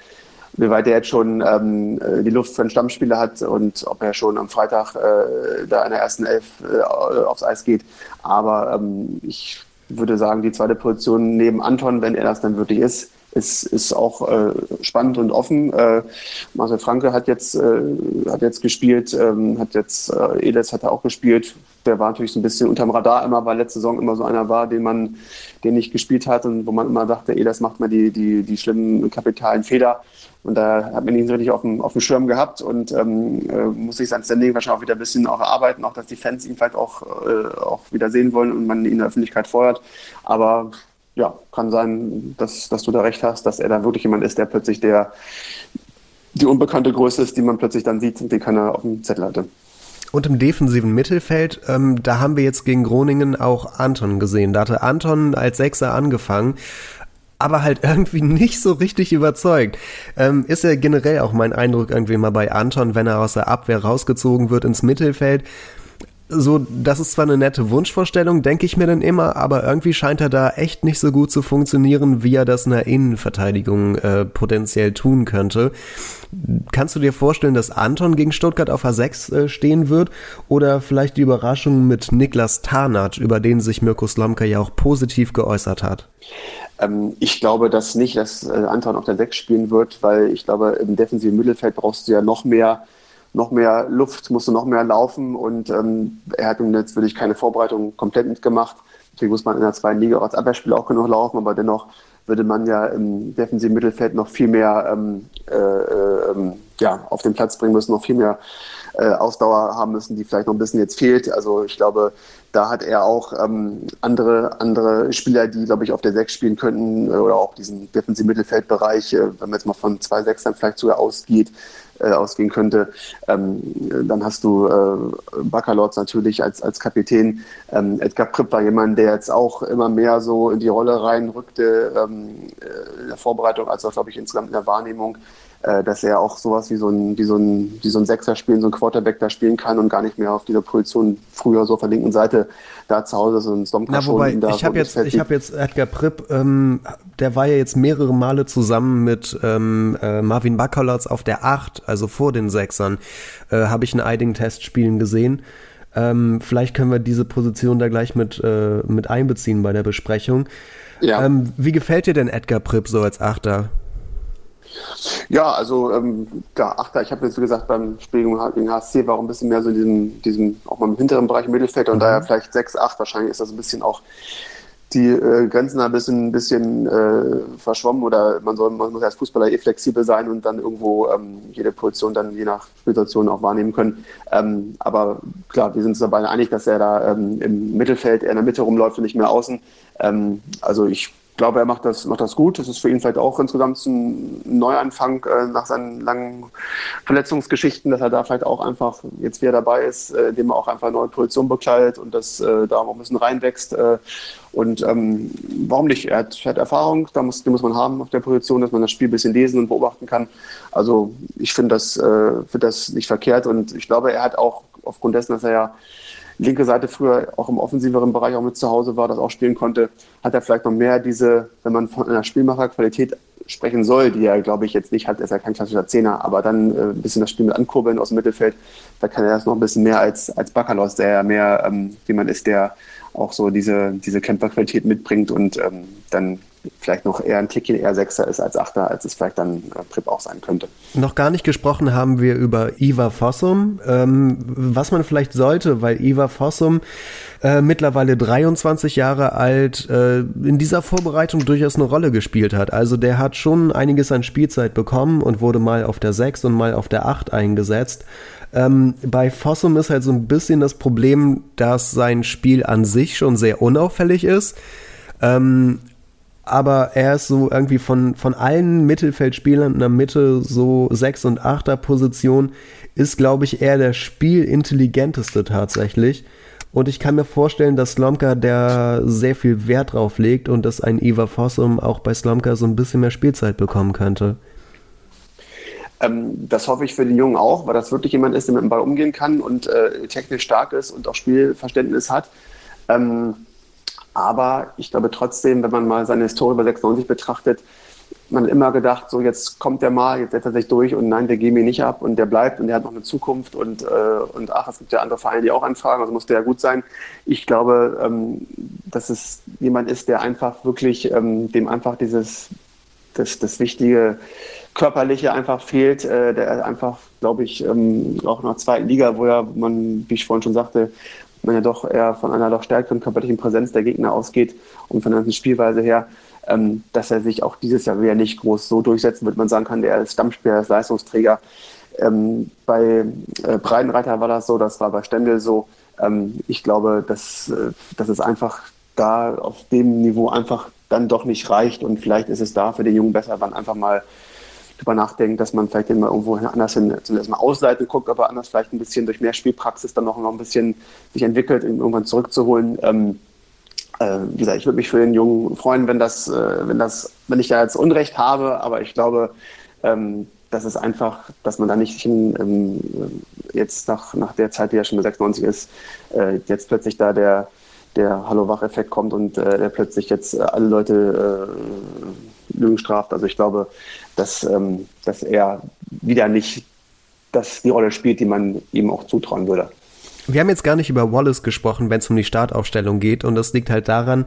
wie weit er jetzt schon ähm, äh, die Luft für einen Stammspieler hat und ob er schon am Freitag äh, da in der ersten Elf äh, aufs Eis geht. Aber ähm, ich würde sagen, die zweite Position neben Anton, wenn er das dann wirklich ist, ist, ist auch äh, spannend und offen. Äh, Marcel Franke hat jetzt, äh, hat jetzt gespielt, ähm, hat jetzt, äh, Edes hat er auch gespielt. Der war natürlich so ein bisschen unterm Radar immer, weil letzte Saison immer so einer war, den man, den nicht gespielt hat und wo man immer dachte, Edes macht mal die, die, die schlimmen kapitalen Fehler. Und da hat man ihn richtig auf dem, auf dem Schirm gehabt und ähm, äh, muss sich sein Standing wahrscheinlich auch wieder ein bisschen auch erarbeiten, auch dass die Fans ihn vielleicht auch, äh, auch wieder sehen wollen und man ihn in der Öffentlichkeit feuert. Aber ja, kann sein, dass, dass du da recht hast, dass er da wirklich jemand ist, der plötzlich der die unbekannte Größe ist, die man plötzlich dann sieht und die keiner auf dem Zettel hatte. Und im defensiven Mittelfeld, ähm, da haben wir jetzt gegen Groningen auch Anton gesehen. Da hatte Anton als Sechser angefangen, aber halt irgendwie nicht so richtig überzeugt. Ähm, ist ja generell auch mein Eindruck irgendwie mal bei Anton, wenn er aus der Abwehr rausgezogen wird ins Mittelfeld so, das ist zwar eine nette Wunschvorstellung, denke ich mir dann immer, aber irgendwie scheint er da echt nicht so gut zu funktionieren, wie er das in der Innenverteidigung äh, potenziell tun könnte. Kannst du dir vorstellen, dass Anton gegen Stuttgart auf A6 äh, stehen wird? Oder vielleicht die Überraschung mit Niklas Tarnat, über den sich Mirko Slomka ja auch positiv geäußert hat? Ähm, ich glaube dass nicht, dass äh, Anton auf der 6 spielen wird, weil ich glaube, im defensiven Mittelfeld brauchst du ja noch mehr noch mehr Luft, musste noch mehr laufen und ähm, er hat nun jetzt wirklich keine Vorbereitung komplett mitgemacht. Natürlich muss man in der zweiten Liga als Abwehrspieler auch genug laufen, aber dennoch würde man ja im defensiven Mittelfeld noch viel mehr ähm, äh, äh, ja, auf den Platz bringen müssen, noch viel mehr äh, Ausdauer haben müssen, die vielleicht noch ein bisschen jetzt fehlt. Also ich glaube, da hat er auch ähm, andere, andere Spieler, die, glaube ich, auf der Sechs spielen könnten oder auch diesen defensiven Mittelfeldbereich, äh, wenn man jetzt mal von zwei Sechsern vielleicht sogar ausgeht, äh, ausgehen könnte. Ähm, dann hast du äh, Baccalords natürlich als, als Kapitän. Ähm, Edgar Pripp war jemand, der jetzt auch immer mehr so in die Rolle reinrückte, ähm, äh, in der Vorbereitung, als auch, glaube ich, insgesamt in der Wahrnehmung äh, dass er auch sowas wie so ein, wie so ein, wie so ein Sechser spielen, so ein Quarterback da spielen kann und gar nicht mehr auf dieser Position früher so auf der linken Seite da zu Hause so ein Stomka wobei, da ich habe jetzt, ich habe jetzt Edgar Pripp, ähm, der war ja jetzt mehrere Male zusammen mit ähm, äh, Marvin Bakalotz auf der Acht, also vor den Sechsern, äh, habe ich in einigen Testspielen gesehen. Ähm, vielleicht können wir diese Position da gleich mit, äh, mit einbeziehen bei der Besprechung. Ja. Ähm, wie gefällt dir denn Edgar Pripp so als Achter? Ja, also ähm, der Achter, ich habe jetzt wie gesagt beim Spiel gegen HSC war auch ein bisschen mehr so in diesem, diesem auch mal im hinteren Bereich im Mittelfeld und mhm. daher vielleicht 6, 8, wahrscheinlich ist das ein bisschen auch die äh, Grenzen ein bisschen, ein bisschen äh, verschwommen oder man soll man muss als Fußballer eh flexibel sein und dann irgendwo ähm, jede Position dann je nach Situation auch wahrnehmen können. Ähm, aber klar, wir sind uns dabei einig, dass er da ähm, im Mittelfeld eher in der Mitte rumläuft und nicht mehr außen. Ähm, also ich glaube, er macht das, macht das gut. Das ist für ihn vielleicht auch insgesamt ein Neuanfang äh, nach seinen langen Verletzungsgeschichten, dass er da vielleicht auch einfach jetzt wieder dabei ist, äh, indem er auch einfach eine neue Position bekleidet und das äh, da auch ein bisschen reinwächst. Äh, und ähm, warum nicht? Er hat, er hat Erfahrung, da muss, die muss man haben auf der Position, dass man das Spiel ein bisschen lesen und beobachten kann. Also ich finde das, äh, find das nicht verkehrt und ich glaube, er hat auch aufgrund dessen, dass er ja linke Seite früher auch im offensiveren Bereich auch mit zu Hause war, das auch spielen konnte, hat er vielleicht noch mehr diese, wenn man von einer Spielmacherqualität sprechen soll, die er, glaube ich, jetzt nicht hat, ist er kein klassischer Zehner, aber dann äh, ein bisschen das Spiel mit ankurbeln aus dem Mittelfeld, da kann er das noch ein bisschen mehr als, als Bakalos, der ja mehr ähm, jemand ist, der auch so diese, diese Kämpferqualität mitbringt und ähm, dann vielleicht noch eher ein Tickchen eher Sechser ist als Achter, als es vielleicht dann äh, Prip auch sein könnte. Noch gar nicht gesprochen haben wir über Iva Fossum, ähm, was man vielleicht sollte, weil Iva Fossum äh, mittlerweile 23 Jahre alt äh, in dieser Vorbereitung durchaus eine Rolle gespielt hat. Also der hat schon einiges an Spielzeit bekommen und wurde mal auf der 6 und mal auf der 8 eingesetzt. Ähm, bei Fossum ist halt so ein bisschen das Problem, dass sein Spiel an sich schon sehr unauffällig ist. Ähm, aber er ist so irgendwie von, von allen Mittelfeldspielern in der Mitte, so 6 und 8er Position, ist, glaube ich, eher der spielintelligenteste tatsächlich. Und ich kann mir vorstellen, dass Slomka der sehr viel Wert drauf legt und dass ein Iva Fossum auch bei Slomka so ein bisschen mehr Spielzeit bekommen könnte. Ähm, das hoffe ich für den Jungen auch, weil das wirklich jemand ist, der mit dem Ball umgehen kann und äh, technisch stark ist und auch Spielverständnis hat. Ähm, aber ich glaube trotzdem, wenn man mal seine Historie bei 96 betrachtet, man hat immer gedacht, so jetzt kommt der mal, jetzt setzt er sich durch und nein, wir geben ihn nicht ab und der bleibt und der hat noch eine Zukunft und, äh, und ach, es gibt ja andere Vereine, die auch anfragen, also muss der ja gut sein. Ich glaube, ähm, dass es jemand ist, der einfach wirklich, ähm, dem einfach dieses, das, das wichtige Körperliche einfach fehlt, äh, der einfach, glaube ich, ähm, auch in der zweiten Liga, wo ja man, wie ich vorhin schon sagte, man ja doch eher von einer doch stärkeren körperlichen Präsenz der Gegner ausgeht und von der ganzen Spielweise her, ähm, dass er sich auch dieses Jahr wieder nicht groß so durchsetzen wird. Man sagen kann, der ist Stammspieler, ist Leistungsträger. Ähm, bei äh, Breitenreiter war das so, das war bei Stendel so. Ähm, ich glaube, dass, äh, dass es einfach da auf dem Niveau einfach dann doch nicht reicht und vielleicht ist es da für den Jungen besser, wann einfach mal drüber nachdenkt, dass man vielleicht den mal irgendwo anders hin, zumindest mal ausleiten guckt, aber anders vielleicht ein bisschen durch mehr Spielpraxis dann noch, noch ein bisschen sich entwickelt, ihn irgendwann zurückzuholen. Ähm, äh, wie gesagt, ich würde mich für den Jungen freuen, wenn das, äh, wenn das, wenn ich da jetzt Unrecht habe, aber ich glaube, ähm, das ist einfach, dass man da nicht hin, ähm, jetzt nach, nach der Zeit, die ja schon bei 96 ist, äh, jetzt plötzlich da der, der Hallo-Wach-Effekt kommt und äh, der plötzlich jetzt alle Leute äh, Lügen straft. Also ich glaube, dass, ähm, dass er wieder nicht das, die Rolle spielt, die man ihm auch zutrauen würde. Wir haben jetzt gar nicht über Wallace gesprochen, wenn es um die Startaufstellung geht. Und das liegt halt daran,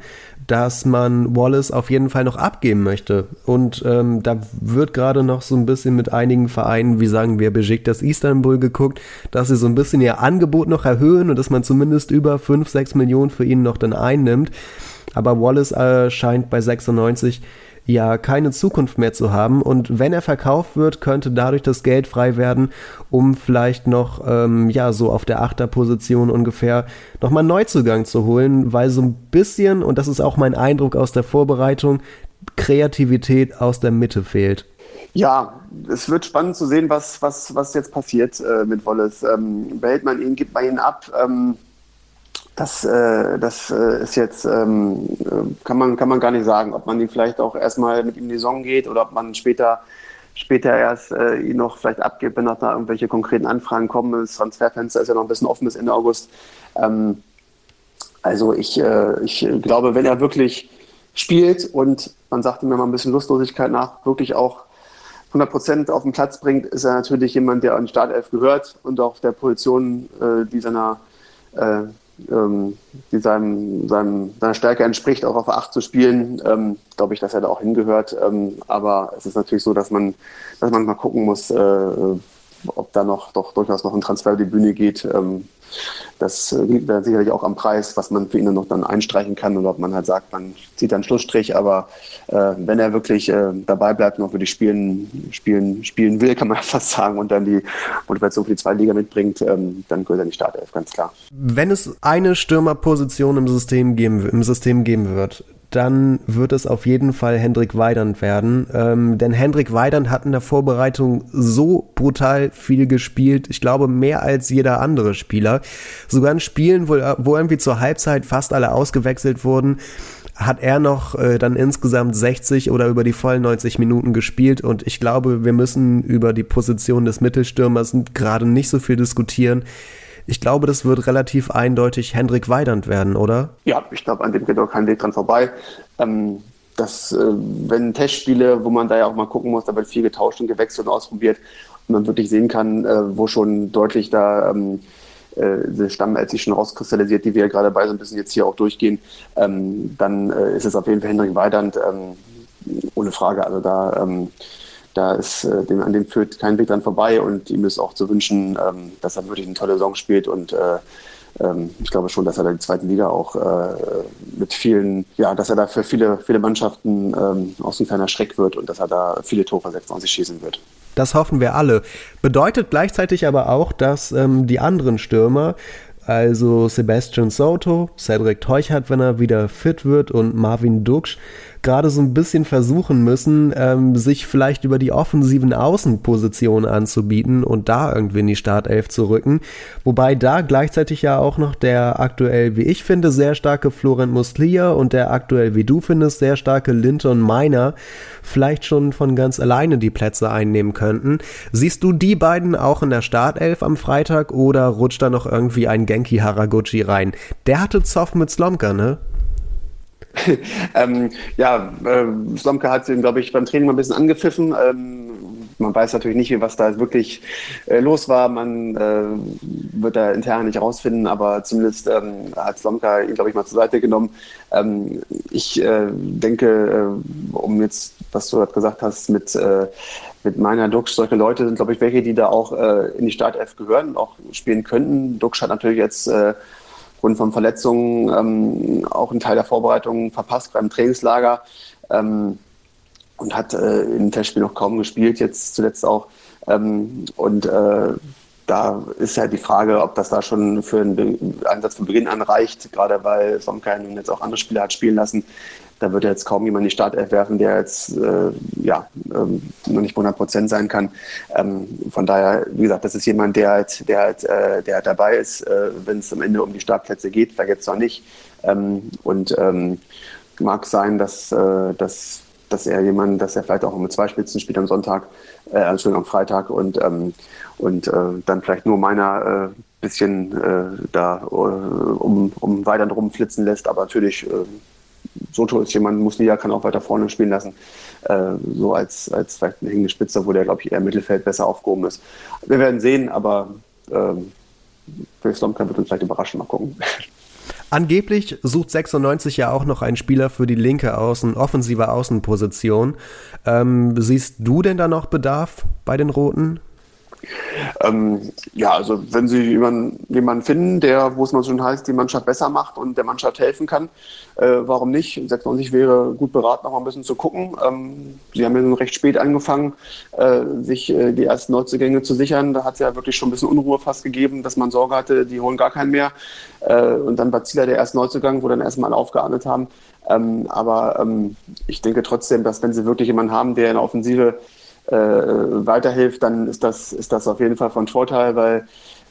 dass man Wallace auf jeden Fall noch abgeben möchte. Und ähm, da wird gerade noch so ein bisschen mit einigen Vereinen, wie sagen wir, Besiktas Istanbul geguckt, dass sie so ein bisschen ihr Angebot noch erhöhen und dass man zumindest über 5, 6 Millionen für ihn noch dann einnimmt. Aber Wallace äh, scheint bei 96 ja keine Zukunft mehr zu haben. Und wenn er verkauft wird, könnte dadurch das Geld frei werden, um vielleicht noch, ähm, ja, so auf der Achterposition ungefähr nochmal einen Neuzugang zu holen, weil so ein bisschen, und das ist auch mein Eindruck aus der Vorbereitung, Kreativität aus der Mitte fehlt. Ja, es wird spannend zu sehen, was, was, was jetzt passiert äh, mit Wallace. Ähm, behält man ihn, gibt man ihn ab? Ähm das, äh, das äh, ist jetzt, ähm, kann, man, kann man gar nicht sagen, ob man ihn vielleicht auch erstmal mit ihm in die Saison geht oder ob man später, später erst äh, ihn noch vielleicht abgibt, wenn noch da irgendwelche konkreten Anfragen kommen. Das Transferfenster ist ja noch ein bisschen offen bis Ende August. Ähm, also ich, äh, ich glaube, wenn er wirklich spielt und man sagt ihm ja mal ein bisschen Lustlosigkeit nach, wirklich auch 100 Prozent auf den Platz bringt, ist er natürlich jemand, der an Startelf gehört und auf der Position, äh, die seiner äh, ähm, die seinem, seinem, seiner Stärke entspricht, auch auf 8 zu spielen, ähm, glaube ich, dass er da auch hingehört. Ähm, aber es ist natürlich so, dass man, dass man mal gucken muss, äh, ob da noch doch durchaus noch ein Transfer über die Bühne geht. Ähm, das liegt dann sicherlich auch am Preis, was man für ihn dann noch dann einstreichen kann oder ob man halt sagt, man zieht dann Schlussstrich. Aber äh, wenn er wirklich äh, dabei bleibt und auch wirklich spielen, spielen, spielen will, kann man fast sagen, und dann die Motivation für die zweite Liga mitbringt, ähm, dann gehört er in die Startelf, ganz klar. Wenn es eine Stürmerposition im System geben, im System geben wird, dann wird es auf jeden Fall Hendrik Weidand werden. Ähm, denn Hendrik Weidand hat in der Vorbereitung so brutal viel gespielt. Ich glaube, mehr als jeder andere Spieler. Sogar in Spielen, wo, wo irgendwie zur Halbzeit fast alle ausgewechselt wurden, hat er noch äh, dann insgesamt 60 oder über die vollen 90 Minuten gespielt. Und ich glaube, wir müssen über die Position des Mittelstürmers gerade nicht so viel diskutieren. Ich glaube, das wird relativ eindeutig Hendrik Weidand werden, oder? Ja, ich glaube, an dem geht auch kein Weg dran vorbei. Ähm, das, äh, wenn Testspiele, wo man da ja auch mal gucken muss, da wird viel getauscht und gewechselt und ausprobiert und man wirklich sehen kann, äh, wo schon deutlich da ähm, äh, Stammelf sich schon rauskristallisiert, die wir ja gerade bei so ein bisschen jetzt hier auch durchgehen, ähm, dann äh, ist es auf jeden Fall Hendrik Weidand, ähm, ohne Frage. Also da ähm, da ist äh, dem, an dem führt kein Weg dran vorbei und ihm ist auch zu wünschen, ähm, dass er wirklich eine tolle Saison spielt und äh, ähm, ich glaube schon, dass er in der zweiten Liga auch äh, mit vielen, ja, dass er da für viele, viele Mannschaften ähm, aus ein kleiner Schreck wird und dass er da viele Tore von 26 schießen wird. Das hoffen wir alle. Bedeutet gleichzeitig aber auch, dass ähm, die anderen Stürmer also Sebastian Soto, Cedric Teuchert, wenn er wieder fit wird und Marvin Duksch gerade so ein bisschen versuchen müssen, ähm, sich vielleicht über die offensiven Außenpositionen anzubieten und da irgendwie in die Startelf zu rücken. Wobei da gleichzeitig ja auch noch der aktuell, wie ich finde, sehr starke Florent Muslia und der aktuell, wie du findest, sehr starke Linton Miner vielleicht schon von ganz alleine die Plätze einnehmen könnten. Siehst du die beiden auch in der Startelf am Freitag oder rutscht da noch irgendwie ein Genki Haraguchi rein? Der hatte Zoff mit Slomka, ne? ähm, ja, äh, Slomka hat ihn, glaube ich, beim Training mal ein bisschen angepfiffen. Ähm, man weiß natürlich nicht, was da wirklich äh, los war. Man äh, wird da intern nicht rausfinden, aber zumindest ähm, hat Slomka ihn, glaube ich, mal zur Seite genommen. Ähm, ich äh, denke, äh, um jetzt, was du gerade gesagt hast, mit äh, mit meiner Dux, solche Leute sind, glaube ich, welche, die da auch äh, in die Startelf gehören und auch spielen könnten. Dux hat natürlich jetzt aufgrund von Verletzungen ähm, auch einen Teil der Vorbereitung verpasst beim Trainingslager ähm, und hat äh, im Testspiel noch kaum gespielt, jetzt zuletzt auch. Ähm, und äh, da ist ja die Frage, ob das da schon für einen Einsatz von Beginn an reicht, gerade weil Somka jetzt auch andere Spieler hat spielen lassen. Da wird jetzt kaum jemand in die Startelf werfen, der jetzt äh, ja, ähm, noch nicht 100 Prozent sein kann. Ähm, von daher, wie gesagt, das ist jemand, der halt, der halt, äh, der halt dabei ist, äh, wenn es am Ende um die Startplätze geht, vergesst zwar nicht. Ähm, und ähm, mag sein, dass, äh, dass, dass er jemand, dass er vielleicht auch mit zwei Spitzen spielt am Sonntag, äh, Entschuldigung, am Freitag und, ähm, und äh, dann vielleicht nur meiner äh, bisschen da um, um weiter drum flitzen lässt, aber natürlich Soto ist jemand, Muslia kann auch weiter vorne spielen lassen, äh, so als, als vielleicht eine hängende wo der, glaube ich, eher im Mittelfeld besser aufgehoben ist. Wir werden sehen, aber ähm, Felix Lomka wird uns vielleicht überraschen, mal gucken. Angeblich sucht 96 ja auch noch einen Spieler für die linke Außen, offensive Außenposition. Ähm, siehst du denn da noch Bedarf bei den Roten? Ähm, ja, also wenn Sie jemanden, jemanden finden, der, wo es mal schon heißt, die Mannschaft besser macht und der Mannschaft helfen kann, äh, warum nicht? 96 wäre gut beraten, noch mal ein bisschen zu gucken. Ähm, Sie haben ja recht spät angefangen, äh, sich äh, die ersten Neuzugänge zu sichern. Da hat es ja wirklich schon ein bisschen Unruhe fast gegeben, dass man Sorge hatte, die holen gar keinen mehr. Äh, und dann war Zieler der erste Neuzugang, wo dann erstmal aufgeahndet haben. Ähm, aber ähm, ich denke trotzdem, dass wenn Sie wirklich jemanden haben, der in der Offensive äh, weiterhilft, dann ist das, ist das auf jeden Fall von Vorteil, weil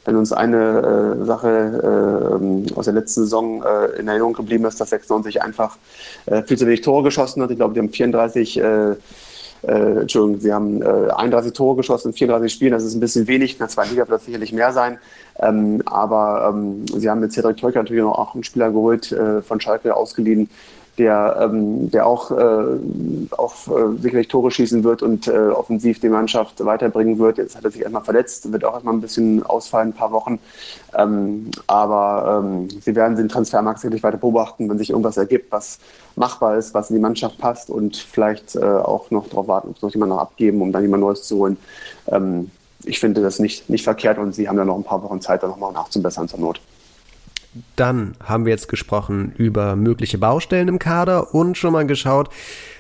wenn uns eine äh, Sache äh, aus der letzten Saison äh, in Erinnerung geblieben ist, dass 96 einfach äh, viel zu wenig Tore geschossen hat. Ich glaube, die haben 34, äh, äh, Entschuldigung, sie haben äh, 31 Tore geschossen in 34 Spielen. Das ist ein bisschen wenig. In der zweiten Liga wird das sicherlich mehr sein. Ähm, aber ähm, sie haben mit Cedric Teuker natürlich auch einen Spieler geholt, von Schalke ausgeliehen, der, ähm, der auch, äh, auch äh, sicherlich Tore schießen wird und äh, offensiv die Mannschaft weiterbringen wird. Jetzt hat er sich erstmal verletzt, wird auch erstmal ein bisschen ausfallen, ein paar Wochen. Ähm, aber ähm, sie werden den Transfermarkt sicherlich weiter beobachten, wenn sich irgendwas ergibt, was machbar ist, was in die Mannschaft passt und vielleicht äh, auch noch darauf warten, ob es noch jemand noch abgeben, um dann jemand Neues zu holen. Ähm, ich finde das nicht, nicht verkehrt und sie haben ja noch ein paar Wochen Zeit, da nochmal nachzubessern zur Not. Dann haben wir jetzt gesprochen über mögliche Baustellen im Kader und schon mal geschaut,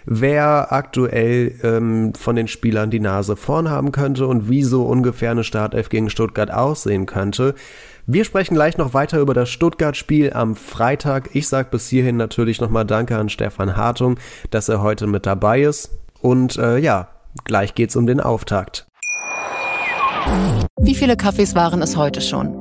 wer aktuell ähm, von den Spielern die Nase vorn haben könnte und wie so ungefähr eine Startelf gegen Stuttgart aussehen könnte. Wir sprechen gleich noch weiter über das Stuttgart-Spiel am Freitag. Ich sage bis hierhin natürlich nochmal Danke an Stefan Hartung, dass er heute mit dabei ist. Und äh, ja, gleich geht's um den Auftakt. Wie viele Kaffees waren es heute schon?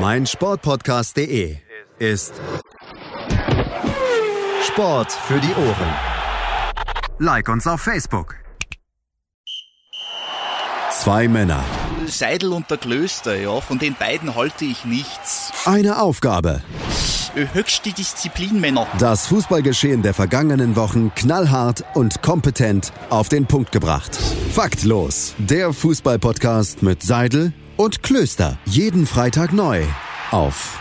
Mein Sportpodcast.de ist Sport für die Ohren. Like uns auf Facebook. Zwei Männer. Seidel und der Klöster, ja, von den beiden halte ich nichts. Eine Aufgabe. Höchste Disziplin, Männer. Das Fußballgeschehen der vergangenen Wochen knallhart und kompetent auf den Punkt gebracht. Faktlos. Der Fußballpodcast mit Seidel und Klöster. Jeden Freitag neu auf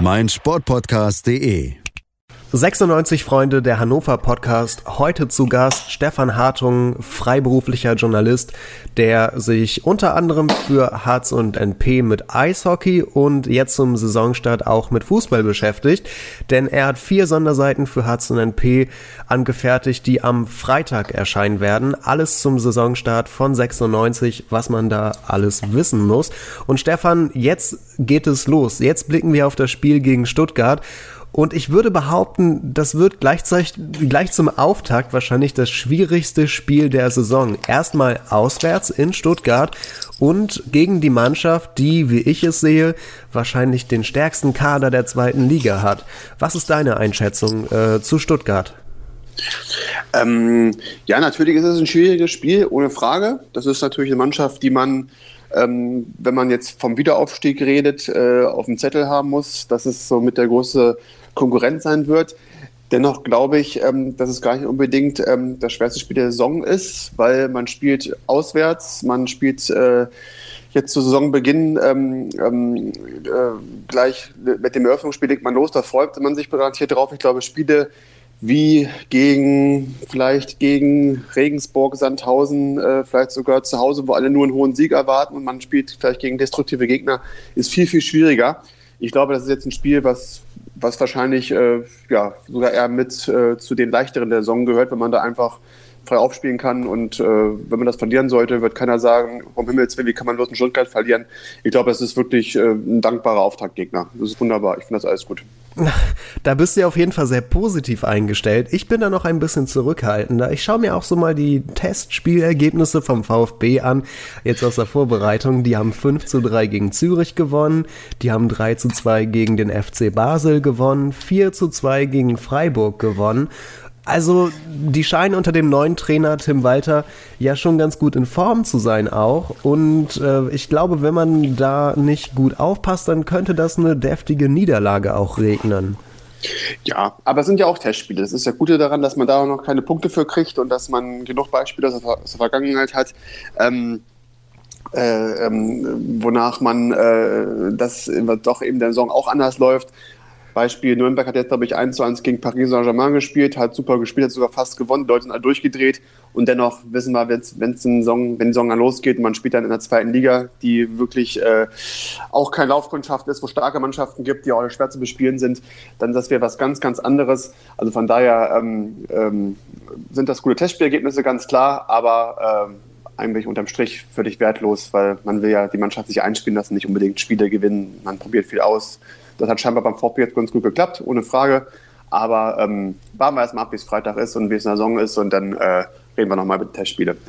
meinsportpodcast.de. 96 Freunde der Hannover Podcast. Heute zu Gast Stefan Hartung, freiberuflicher Journalist, der sich unter anderem für Harz und NP mit Eishockey und jetzt zum Saisonstart auch mit Fußball beschäftigt. Denn er hat vier Sonderseiten für Harz und NP angefertigt, die am Freitag erscheinen werden. Alles zum Saisonstart von 96, was man da alles wissen muss. Und Stefan, jetzt geht es los. Jetzt blicken wir auf das Spiel gegen Stuttgart. Und ich würde behaupten, das wird gleichzeitig, gleich zum Auftakt wahrscheinlich das schwierigste Spiel der Saison. Erstmal auswärts in Stuttgart und gegen die Mannschaft, die, wie ich es sehe, wahrscheinlich den stärksten Kader der zweiten Liga hat. Was ist deine Einschätzung äh, zu Stuttgart? Ähm, ja, natürlich ist es ein schwieriges Spiel, ohne Frage. Das ist natürlich eine Mannschaft, die man ähm, wenn man jetzt vom Wiederaufstieg redet, äh, auf dem Zettel haben muss. Das ist so mit der große Konkurrent sein wird. Dennoch glaube ich, ähm, dass es gar nicht unbedingt ähm, das schwerste Spiel der Saison ist, weil man spielt auswärts, man spielt äh, jetzt zu Saisonbeginn ähm, ähm, äh, gleich mit dem Eröffnungsspiel legt man los, da freut man sich garantiert drauf. Ich glaube, Spiele wie gegen vielleicht gegen Regensburg, Sandhausen, äh, vielleicht sogar zu Hause, wo alle nur einen hohen Sieg erwarten und man spielt vielleicht gegen destruktive Gegner, ist viel, viel schwieriger. Ich glaube, das ist jetzt ein Spiel, was was wahrscheinlich äh, ja, sogar eher mit äh, zu den leichteren der Saison gehört, wenn man da einfach frei aufspielen kann. Und äh, wenn man das verlieren sollte, wird keiner sagen, um Himmels Willen, wie kann man bloß einen Stuttgart verlieren? Ich glaube, es ist wirklich äh, ein dankbarer Auftaktgegner. Das ist wunderbar. Ich finde das alles gut. Da bist du ja auf jeden Fall sehr positiv eingestellt. Ich bin da noch ein bisschen zurückhaltender. Ich schaue mir auch so mal die Testspielergebnisse vom VfB an, jetzt aus der Vorbereitung. Die haben 5 zu 3 gegen Zürich gewonnen, die haben 3 zu 2 gegen den FC Basel gewonnen, 4 zu 2 gegen Freiburg gewonnen. Also, die scheinen unter dem neuen Trainer Tim Walter ja schon ganz gut in Form zu sein auch. Und äh, ich glaube, wenn man da nicht gut aufpasst, dann könnte das eine deftige Niederlage auch regnen. Ja, aber es sind ja auch Testspiele. Das ist ja Gute daran, dass man da noch keine Punkte für kriegt und dass man genug Beispiele aus der, Vergangenheit hat. Ähm, äh, ähm, wonach man äh, das doch eben der Saison auch anders läuft. Beispiel, Nürnberg hat jetzt, glaube ich, 1 zu 1 gegen Paris Saint-Germain gespielt, hat super gespielt, hat sogar fast gewonnen, die Leute sind alle durchgedreht und dennoch wissen wir, wenn es ein Song, wenn die Saison dann losgeht und man spielt dann in der zweiten Liga, die wirklich äh, auch keine Laufkundschaft ist, wo starke Mannschaften gibt, die auch schwer zu bespielen sind, dann das wäre was ganz, ganz anderes. Also von daher ähm, ähm, sind das gute Testspielergebnisse, ganz klar, aber ähm, eigentlich unterm Strich völlig wertlos, weil man will ja die Mannschaft sich einspielen lassen, nicht unbedingt Spiele gewinnen. Man probiert viel aus. Das hat scheinbar beim VfB jetzt ganz gut geklappt, ohne Frage. Aber ähm, warten wir erstmal ab, wie es Freitag ist und wie es in der Saison ist und dann äh, reden wir nochmal über Testspiele.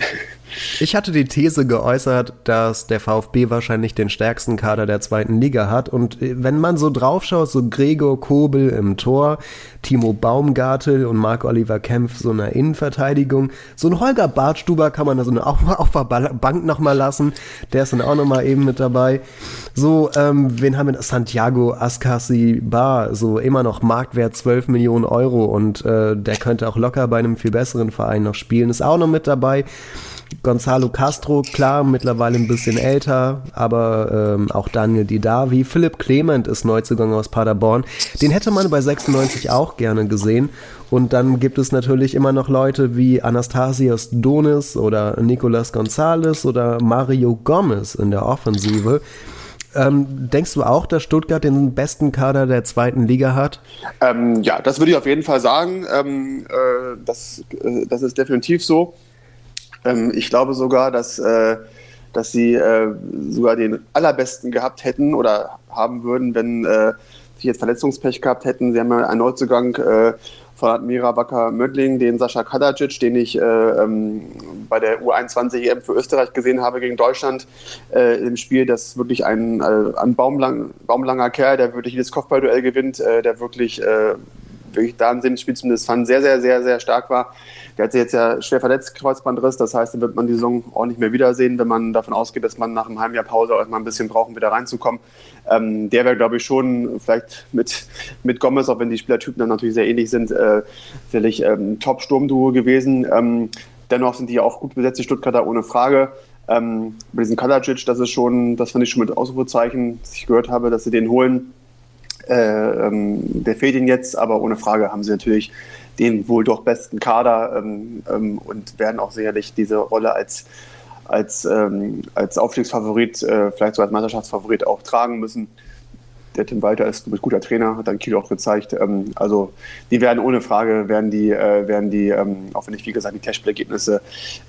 Ich hatte die These geäußert, dass der VfB wahrscheinlich den stärksten Kader der zweiten Liga hat. Und äh, wenn man so draufschaut, so Gregor Kobel im Tor, Timo Baumgartel und Marc-Oliver Kempf so eine Innenverteidigung. So ein Holger Bartstuber kann man da so mal auf der Bank nochmal lassen. Der ist dann auch nochmal eben mit dabei. So, ähm, wen haben wir? Santiago Ascasibar, so immer noch Marktwert 12 Millionen Euro und äh, der könnte auch locker bei einem viel besseren Verein noch spielen. Ist auch noch mit dabei. Gonzalo Castro, klar, mittlerweile ein bisschen älter, aber ähm, auch Daniel Didavi. Philipp Clement ist Neuzugang aus Paderborn. Den hätte man bei 96 auch gerne gesehen. Und dann gibt es natürlich immer noch Leute wie Anastasios Donis oder Nicolas Gonzalez oder Mario Gomez in der Offensive. Ähm, denkst du auch, dass Stuttgart den besten Kader der zweiten Liga hat? Ähm, ja, das würde ich auf jeden Fall sagen. Ähm, äh, das, äh, das ist definitiv so. Ähm, ich glaube sogar, dass, äh, dass sie äh, sogar den allerbesten gehabt hätten oder haben würden, wenn äh, sie jetzt Verletzungspech gehabt hätten. Sie haben ja einen Neuzugang äh, von Admira Wacker Mödling, den Sascha Kadacic, den ich äh, ähm, bei der U21 EM für Österreich gesehen habe gegen Deutschland äh, im Spiel. Das ist wirklich ein, äh, ein baumlang, baumlanger Kerl, der wirklich jedes Kopfballduell gewinnt, äh, der wirklich, äh, wirklich da dem Spiel zumindest fand, sehr, sehr, sehr, sehr stark war. Der hat sich jetzt ja schwer verletzt, Kreuzbandriss. Das heißt, den wird man die Saison auch nicht mehr wiedersehen, wenn man davon ausgeht, dass man nach einem halben Jahr Pause auch mal ein bisschen braucht, um wieder reinzukommen. Ähm, der wäre, glaube ich, schon vielleicht mit, mit Gomez, auch wenn die Spielertypen dann natürlich sehr ähnlich sind, äh, sicherlich ähm, Top-Sturmduo gewesen. Ähm, dennoch sind die auch gut besetzt, die Stuttgarter, ohne Frage. Ähm, bei diesem Kadacic, das ist schon, das fand ich schon mit Ausrufezeichen, dass ich gehört habe, dass sie den holen. Äh, ähm, der fehlt ihnen jetzt, aber ohne Frage haben sie natürlich den wohl doch besten Kader ähm, ähm, und werden auch sicherlich diese Rolle als, als, ähm, als Aufstiegsfavorit, äh, vielleicht sogar als Meisterschaftsfavorit auch tragen müssen der Tim Walter ist ein guter Trainer, hat dann Kiel auch gezeigt. Ähm, also die werden ohne Frage, werden die, äh, werden die ähm, auch wenn ich wie gesagt die Testspielergebnisse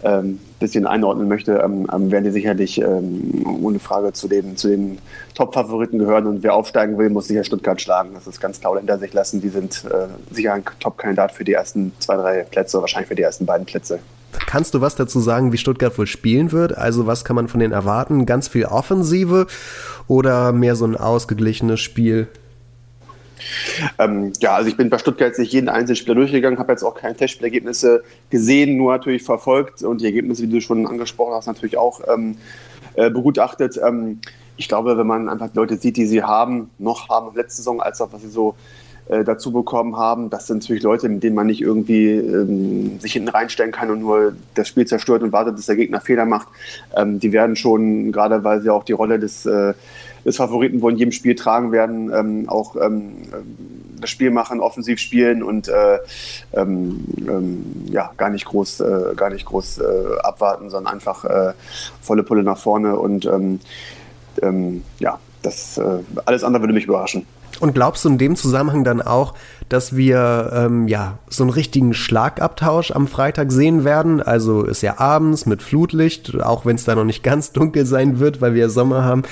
ein ähm, bisschen einordnen möchte, ähm, ähm, werden die sicherlich ähm, ohne Frage zu den, zu den Top-Favoriten gehören. Und wer aufsteigen will, muss sicher Stuttgart schlagen. Das ist ganz klar hinter sich lassen. Die sind äh, sicher ein Top-Kandidat für die ersten zwei, drei Plätze, wahrscheinlich für die ersten beiden Plätze. Kannst du was dazu sagen, wie Stuttgart wohl spielen wird? Also was kann man von denen erwarten? Ganz viel Offensive oder mehr so ein ausgeglichenes Spiel? Ähm, ja, also ich bin bei Stuttgart jetzt nicht jeden einzelnen Spieler durchgegangen, habe jetzt auch keine Testspielergebnisse gesehen, nur natürlich verfolgt und die Ergebnisse, wie du schon angesprochen hast, natürlich auch ähm, äh, begutachtet. Ähm, ich glaube, wenn man einfach Leute sieht, die sie haben, noch haben letzte Saison, als auch was sie so äh, dazu bekommen haben. Das sind natürlich Leute, mit denen man nicht irgendwie ähm, sich hinten reinstellen kann und nur das Spiel zerstört und wartet, bis der Gegner Fehler macht. Ähm, die werden schon, gerade weil sie auch die Rolle des, äh, des Favoriten wohl in jedem Spiel tragen werden, ähm, auch ähm, das Spiel machen, offensiv spielen und äh, ähm, ähm, ja, gar nicht groß, äh, gar nicht groß äh, abwarten, sondern einfach äh, volle Pulle nach vorne und ja, das alles andere würde mich überraschen. Und glaubst du in dem Zusammenhang dann auch, dass wir ähm, ja so einen richtigen Schlagabtausch am Freitag sehen werden? Also ist ja abends mit Flutlicht, auch wenn es da noch nicht ganz dunkel sein wird, weil wir Sommer haben.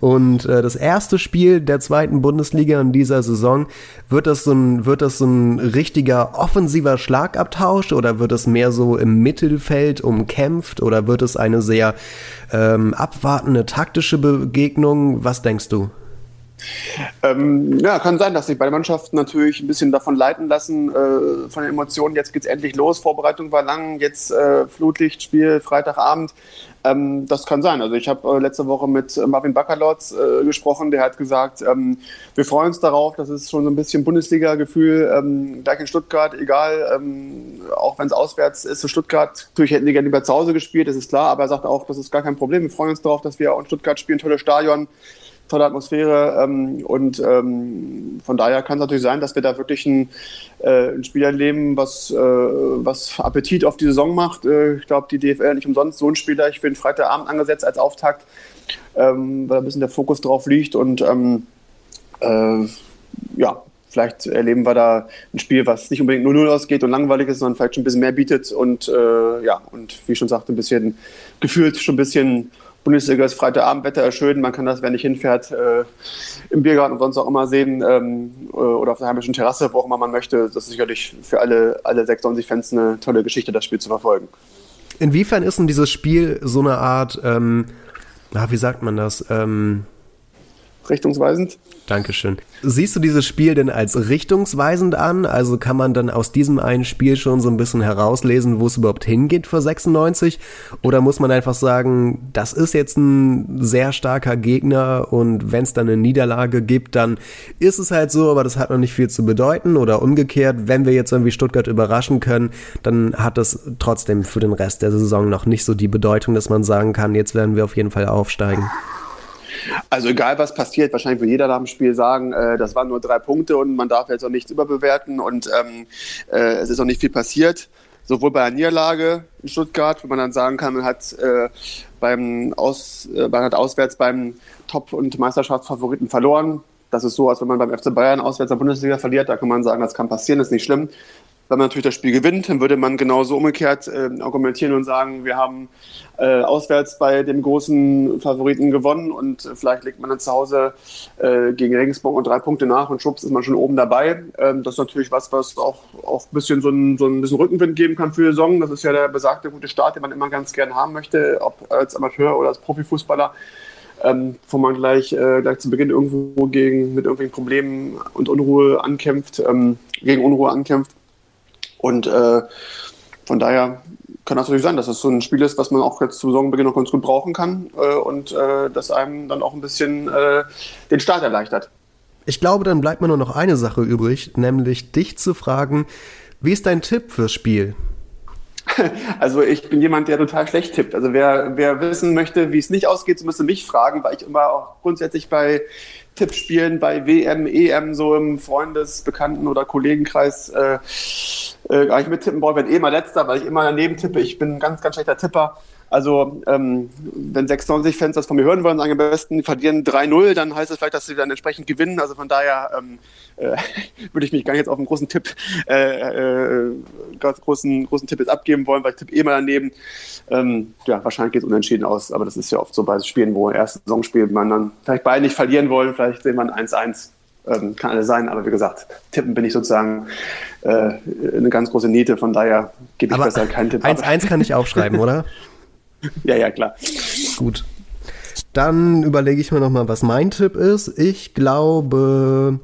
Und äh, das erste Spiel der zweiten Bundesliga in dieser Saison, wird das so ein, wird das so ein richtiger offensiver Schlagabtausch oder wird es mehr so im Mittelfeld umkämpft oder wird es eine sehr ähm, abwartende taktische Begegnung? Was denkst du? Ähm, ja, kann sein, dass sich beide Mannschaften natürlich ein bisschen davon leiten lassen, äh, von den Emotionen. Jetzt geht es endlich los, Vorbereitung war lang, jetzt äh, Flutlichtspiel, Freitagabend. Ähm, das kann sein. Also ich habe äh, letzte Woche mit Marvin Bakalotz äh, gesprochen, der hat gesagt, ähm, wir freuen uns darauf, das ist schon so ein bisschen Bundesliga-Gefühl, ähm, gleich in Stuttgart, egal, ähm, auch wenn es auswärts ist in Stuttgart. Natürlich hätten die gerne lieber zu Hause gespielt, das ist klar, aber er sagt auch, das ist gar kein Problem. Wir freuen uns darauf, dass wir auch in Stuttgart spielen, tolles Stadion tolle Atmosphäre ähm, und ähm, von daher kann es natürlich sein, dass wir da wirklich ein, äh, ein Spiel erleben, was, äh, was Appetit auf die Saison macht. Äh, ich glaube, die DFL nicht umsonst so ein Spieler ich den Freitagabend angesetzt als Auftakt, ähm, weil ein bisschen der Fokus drauf liegt und ähm, äh, ja, vielleicht erleben wir da ein Spiel, was nicht unbedingt nur 0 ausgeht und langweilig ist, sondern vielleicht schon ein bisschen mehr bietet und äh, ja, und wie ich schon sagte, ein bisschen gefühlt schon ein bisschen Bundesliga ist Freitagabendwetter erschönen, man kann das, wenn ich hinfährt, äh, im Biergarten und sonst auch immer sehen ähm, äh, oder auf der heimischen Terrasse, wo auch immer man möchte. Das ist sicherlich für alle, alle 96-Fans eine tolle Geschichte, das Spiel zu verfolgen. Inwiefern ist denn dieses Spiel so eine Art, ähm, na, wie sagt man das? Ähm, richtungsweisend. Dankeschön. Siehst du dieses Spiel denn als richtungsweisend an? Also kann man dann aus diesem einen Spiel schon so ein bisschen herauslesen, wo es überhaupt hingeht für 96? Oder muss man einfach sagen, das ist jetzt ein sehr starker Gegner und wenn es dann eine Niederlage gibt, dann ist es halt so, aber das hat noch nicht viel zu bedeuten. Oder umgekehrt, wenn wir jetzt irgendwie Stuttgart überraschen können, dann hat das trotzdem für den Rest der Saison noch nicht so die Bedeutung, dass man sagen kann, jetzt werden wir auf jeden Fall aufsteigen. Also egal was passiert, wahrscheinlich wird jeder nach dem Spiel sagen, äh, das waren nur drei Punkte und man darf jetzt auch nichts überbewerten und ähm, äh, es ist auch nicht viel passiert. Sowohl bei der Niederlage in Stuttgart, wo man dann sagen kann, man hat äh, beim Aus, äh, man hat auswärts beim Top- und Meisterschaftsfavoriten verloren. Das ist so, als wenn man beim FC Bayern auswärts der Bundesliga verliert. Da kann man sagen, das kann passieren, ist nicht schlimm. Man natürlich das Spiel gewinnt, dann würde man genauso umgekehrt äh, argumentieren und sagen, wir haben äh, auswärts bei dem großen Favoriten gewonnen und vielleicht legt man dann zu Hause äh, gegen Regensburg und drei Punkte nach und schwupps ist man schon oben dabei. Ähm, das ist natürlich was, was auch, auch ein bisschen so ein, so ein bisschen Rückenwind geben kann für die Saison. Das ist ja der besagte gute Start, den man immer ganz gern haben möchte, ob als Amateur oder als Profifußballer. Ähm, wo man gleich, äh, gleich zu Beginn irgendwo gegen, mit irgendwelchen Problemen und Unruhe ankämpft, ähm, gegen Unruhe ankämpft. Und äh, von daher kann das natürlich sein, dass das so ein Spiel ist, was man auch jetzt zu Saisonbeginn noch ganz gut brauchen kann äh, und äh, das einem dann auch ein bisschen äh, den Start erleichtert. Ich glaube, dann bleibt mir nur noch eine Sache übrig, nämlich dich zu fragen, wie ist dein Tipp fürs Spiel? Also ich bin jemand, der total schlecht tippt. Also wer, wer wissen möchte, wie es nicht ausgeht, müsste mich fragen, weil ich immer auch grundsätzlich bei Tippspielen, bei WM, EM, so im Freundes-, Bekannten- oder Kollegenkreis äh, äh, gar nicht mittippen brauche. Ich bin eh mal letzter, weil ich immer daneben tippe. Ich bin ein ganz, ganz schlechter Tipper. Also, ähm, wenn 96-Fans das von mir hören wollen, sagen am besten, die verlieren 3-0, dann heißt es das vielleicht, dass sie dann entsprechend gewinnen. Also von daher ähm, äh, würde ich mich gar nicht jetzt auf einen großen Tipp, äh, äh, ganz großen, großen Tipp jetzt abgeben wollen, weil ich tippe eh mal daneben. Ähm, ja, wahrscheinlich geht es unentschieden aus, aber das ist ja oft so bei Spielen, wo erste Saisonspiel man dann vielleicht beide nicht verlieren wollen, vielleicht sehen wir ein 1-1. Ähm, kann alles sein, aber wie gesagt, tippen bin ich sozusagen äh, eine ganz große Niete, von daher gebe ich aber besser keinen Tipp. 1-1 kann ich aufschreiben, oder? ja, ja, klar. Gut. Dann überlege ich mir nochmal, was mein Tipp ist. Ich glaube,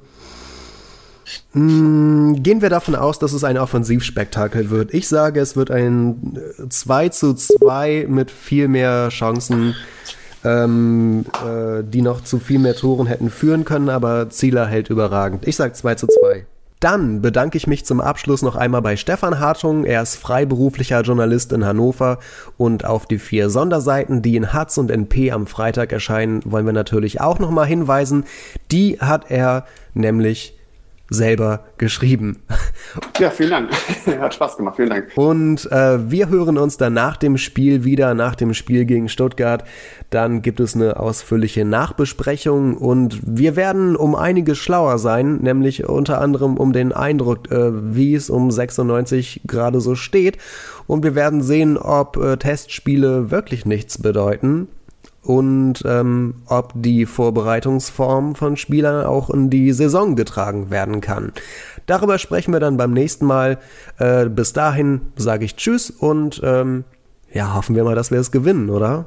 gehen wir davon aus, dass es ein Offensivspektakel wird. Ich sage, es wird ein 2 zu 2 mit viel mehr Chancen, ähm, äh, die noch zu viel mehr Toren hätten führen können, aber Zieler hält überragend. Ich sage 2 zu 2. Dann bedanke ich mich zum Abschluss noch einmal bei Stefan Hartung. Er ist freiberuflicher Journalist in Hannover und auf die vier Sonderseiten, die in Hatz und NP am Freitag erscheinen, wollen wir natürlich auch nochmal hinweisen. Die hat er nämlich selber geschrieben. Ja, vielen Dank. Hat Spaß gemacht. Vielen Dank. Und äh, wir hören uns dann nach dem Spiel wieder, nach dem Spiel gegen Stuttgart. Dann gibt es eine ausführliche Nachbesprechung und wir werden um einiges schlauer sein, nämlich unter anderem um den Eindruck, äh, wie es um 96 gerade so steht. Und wir werden sehen, ob äh, Testspiele wirklich nichts bedeuten und ähm, ob die Vorbereitungsform von Spielern auch in die Saison getragen werden kann. Darüber sprechen wir dann beim nächsten Mal. Äh, bis dahin sage ich Tschüss und ähm, ja, hoffen wir mal, dass wir es gewinnen, oder?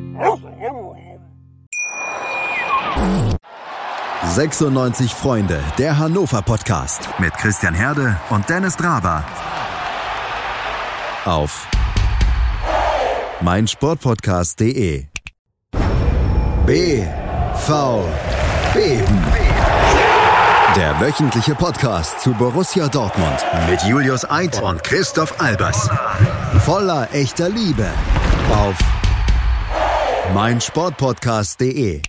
96 Freunde, der Hannover Podcast mit Christian Herde und Dennis Draber. Auf meinsportpodcast.de. BV Beben. Der wöchentliche Podcast zu Borussia Dortmund mit Julius Eid und Christoph Albers. Voller echter Liebe auf meinsportpodcast.de.